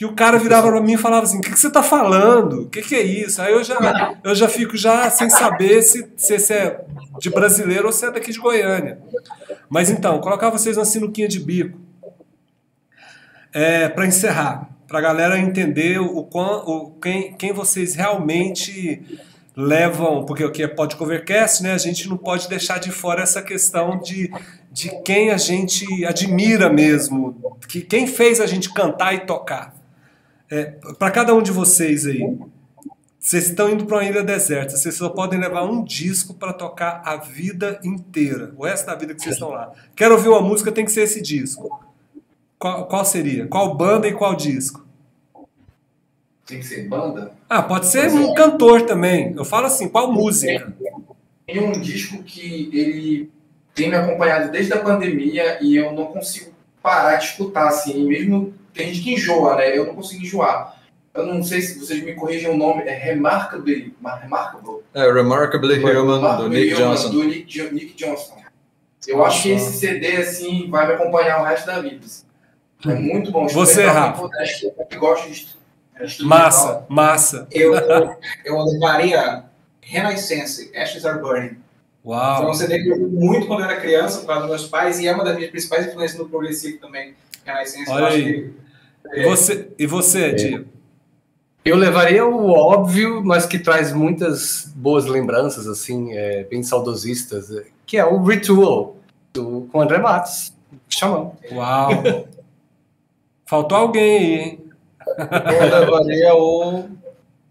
e o cara virava para mim e falava assim: "O que, que você está falando? O que, que é isso?" Aí eu já eu já fico já sem saber se, se, se é de brasileiro ou se é daqui de Goiânia. Mas então, colocar vocês na sinuquinha de bico. É, para encerrar, para a galera entender o, o quem, quem vocês realmente levam, porque o que é Podcovercast, né, a gente não pode deixar de fora essa questão de, de quem a gente admira mesmo, que quem fez a gente cantar e tocar. É, Para cada um de vocês aí, Vocês estão indo para uma ilha deserta, vocês só podem levar um disco para tocar a vida inteira, o resto da vida que vocês estão lá. Quero ouvir uma música, tem que ser esse disco. Qual, qual seria? Qual banda e qual disco?
Tem que ser banda?
Ah, pode ser um cantor também. Eu falo assim, qual música?
Tem um disco que ele tem me acompanhado desde a pandemia e eu não consigo parar de escutar, assim, mesmo tem gente que enjoa, né? Eu não consigo enjoar. Eu não sei se vocês me corrigem o nome, é Remarkably, Remarkable?
É, Remarkably Human, do
Remarkably
Nick
Human,
Johnson.
Do Nick, Nick Johnson. Eu acho que esse CD, assim, vai me acompanhar o resto da vida. assim. É muito bom.
Você,
muito modesto, Eu gosto de instrumental.
Massa, massa.
Eu, eu levaria Renaissance, Ashes Are Burning.
Uau.
que eu ouvi muito quando eu era criança, por causa dos meus pais, e é uma das minhas principais influências no progressivo também. Renaissance,
Olha aí.
que
E você, e você Diego?
Eu levaria o óbvio, mas que traz muitas boas lembranças, assim, é, bem saudosistas, é, que é o Ritual, do, com o André Matos. Chamão.
Uau. Faltou alguém aí, hein?
Eu levaria o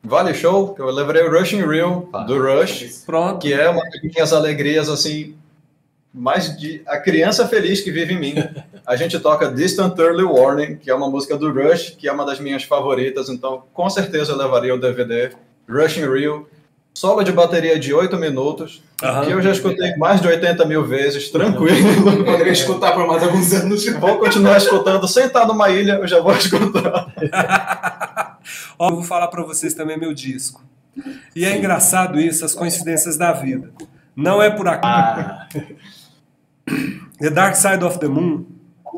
Vale Show, que eu levaria o Rushing Real, do Rush,
Pronto.
que é uma das minhas alegrias, assim, mais de a criança feliz que vive em mim. A gente toca Distant Early Warning, que é uma música do Rush, que é uma das minhas favoritas, então com certeza eu levaria o DVD Rushing Real. Solo de bateria de 8 minutos,
Aham.
que eu já escutei mais de 80 mil vezes, tranquilo.
eu poderia escutar por mais alguns anos.
Vou continuar escutando, sem estar numa ilha, eu já vou escutar.
Ó, eu vou falar pra vocês também meu disco. E é engraçado isso, as coincidências da vida. Não é por acaso. The Dark Side of the Moon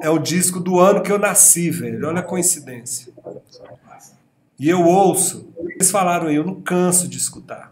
é o disco do ano que eu nasci, velho. Olha a coincidência. E eu ouço. Eles falaram aí, eu não canso de escutar.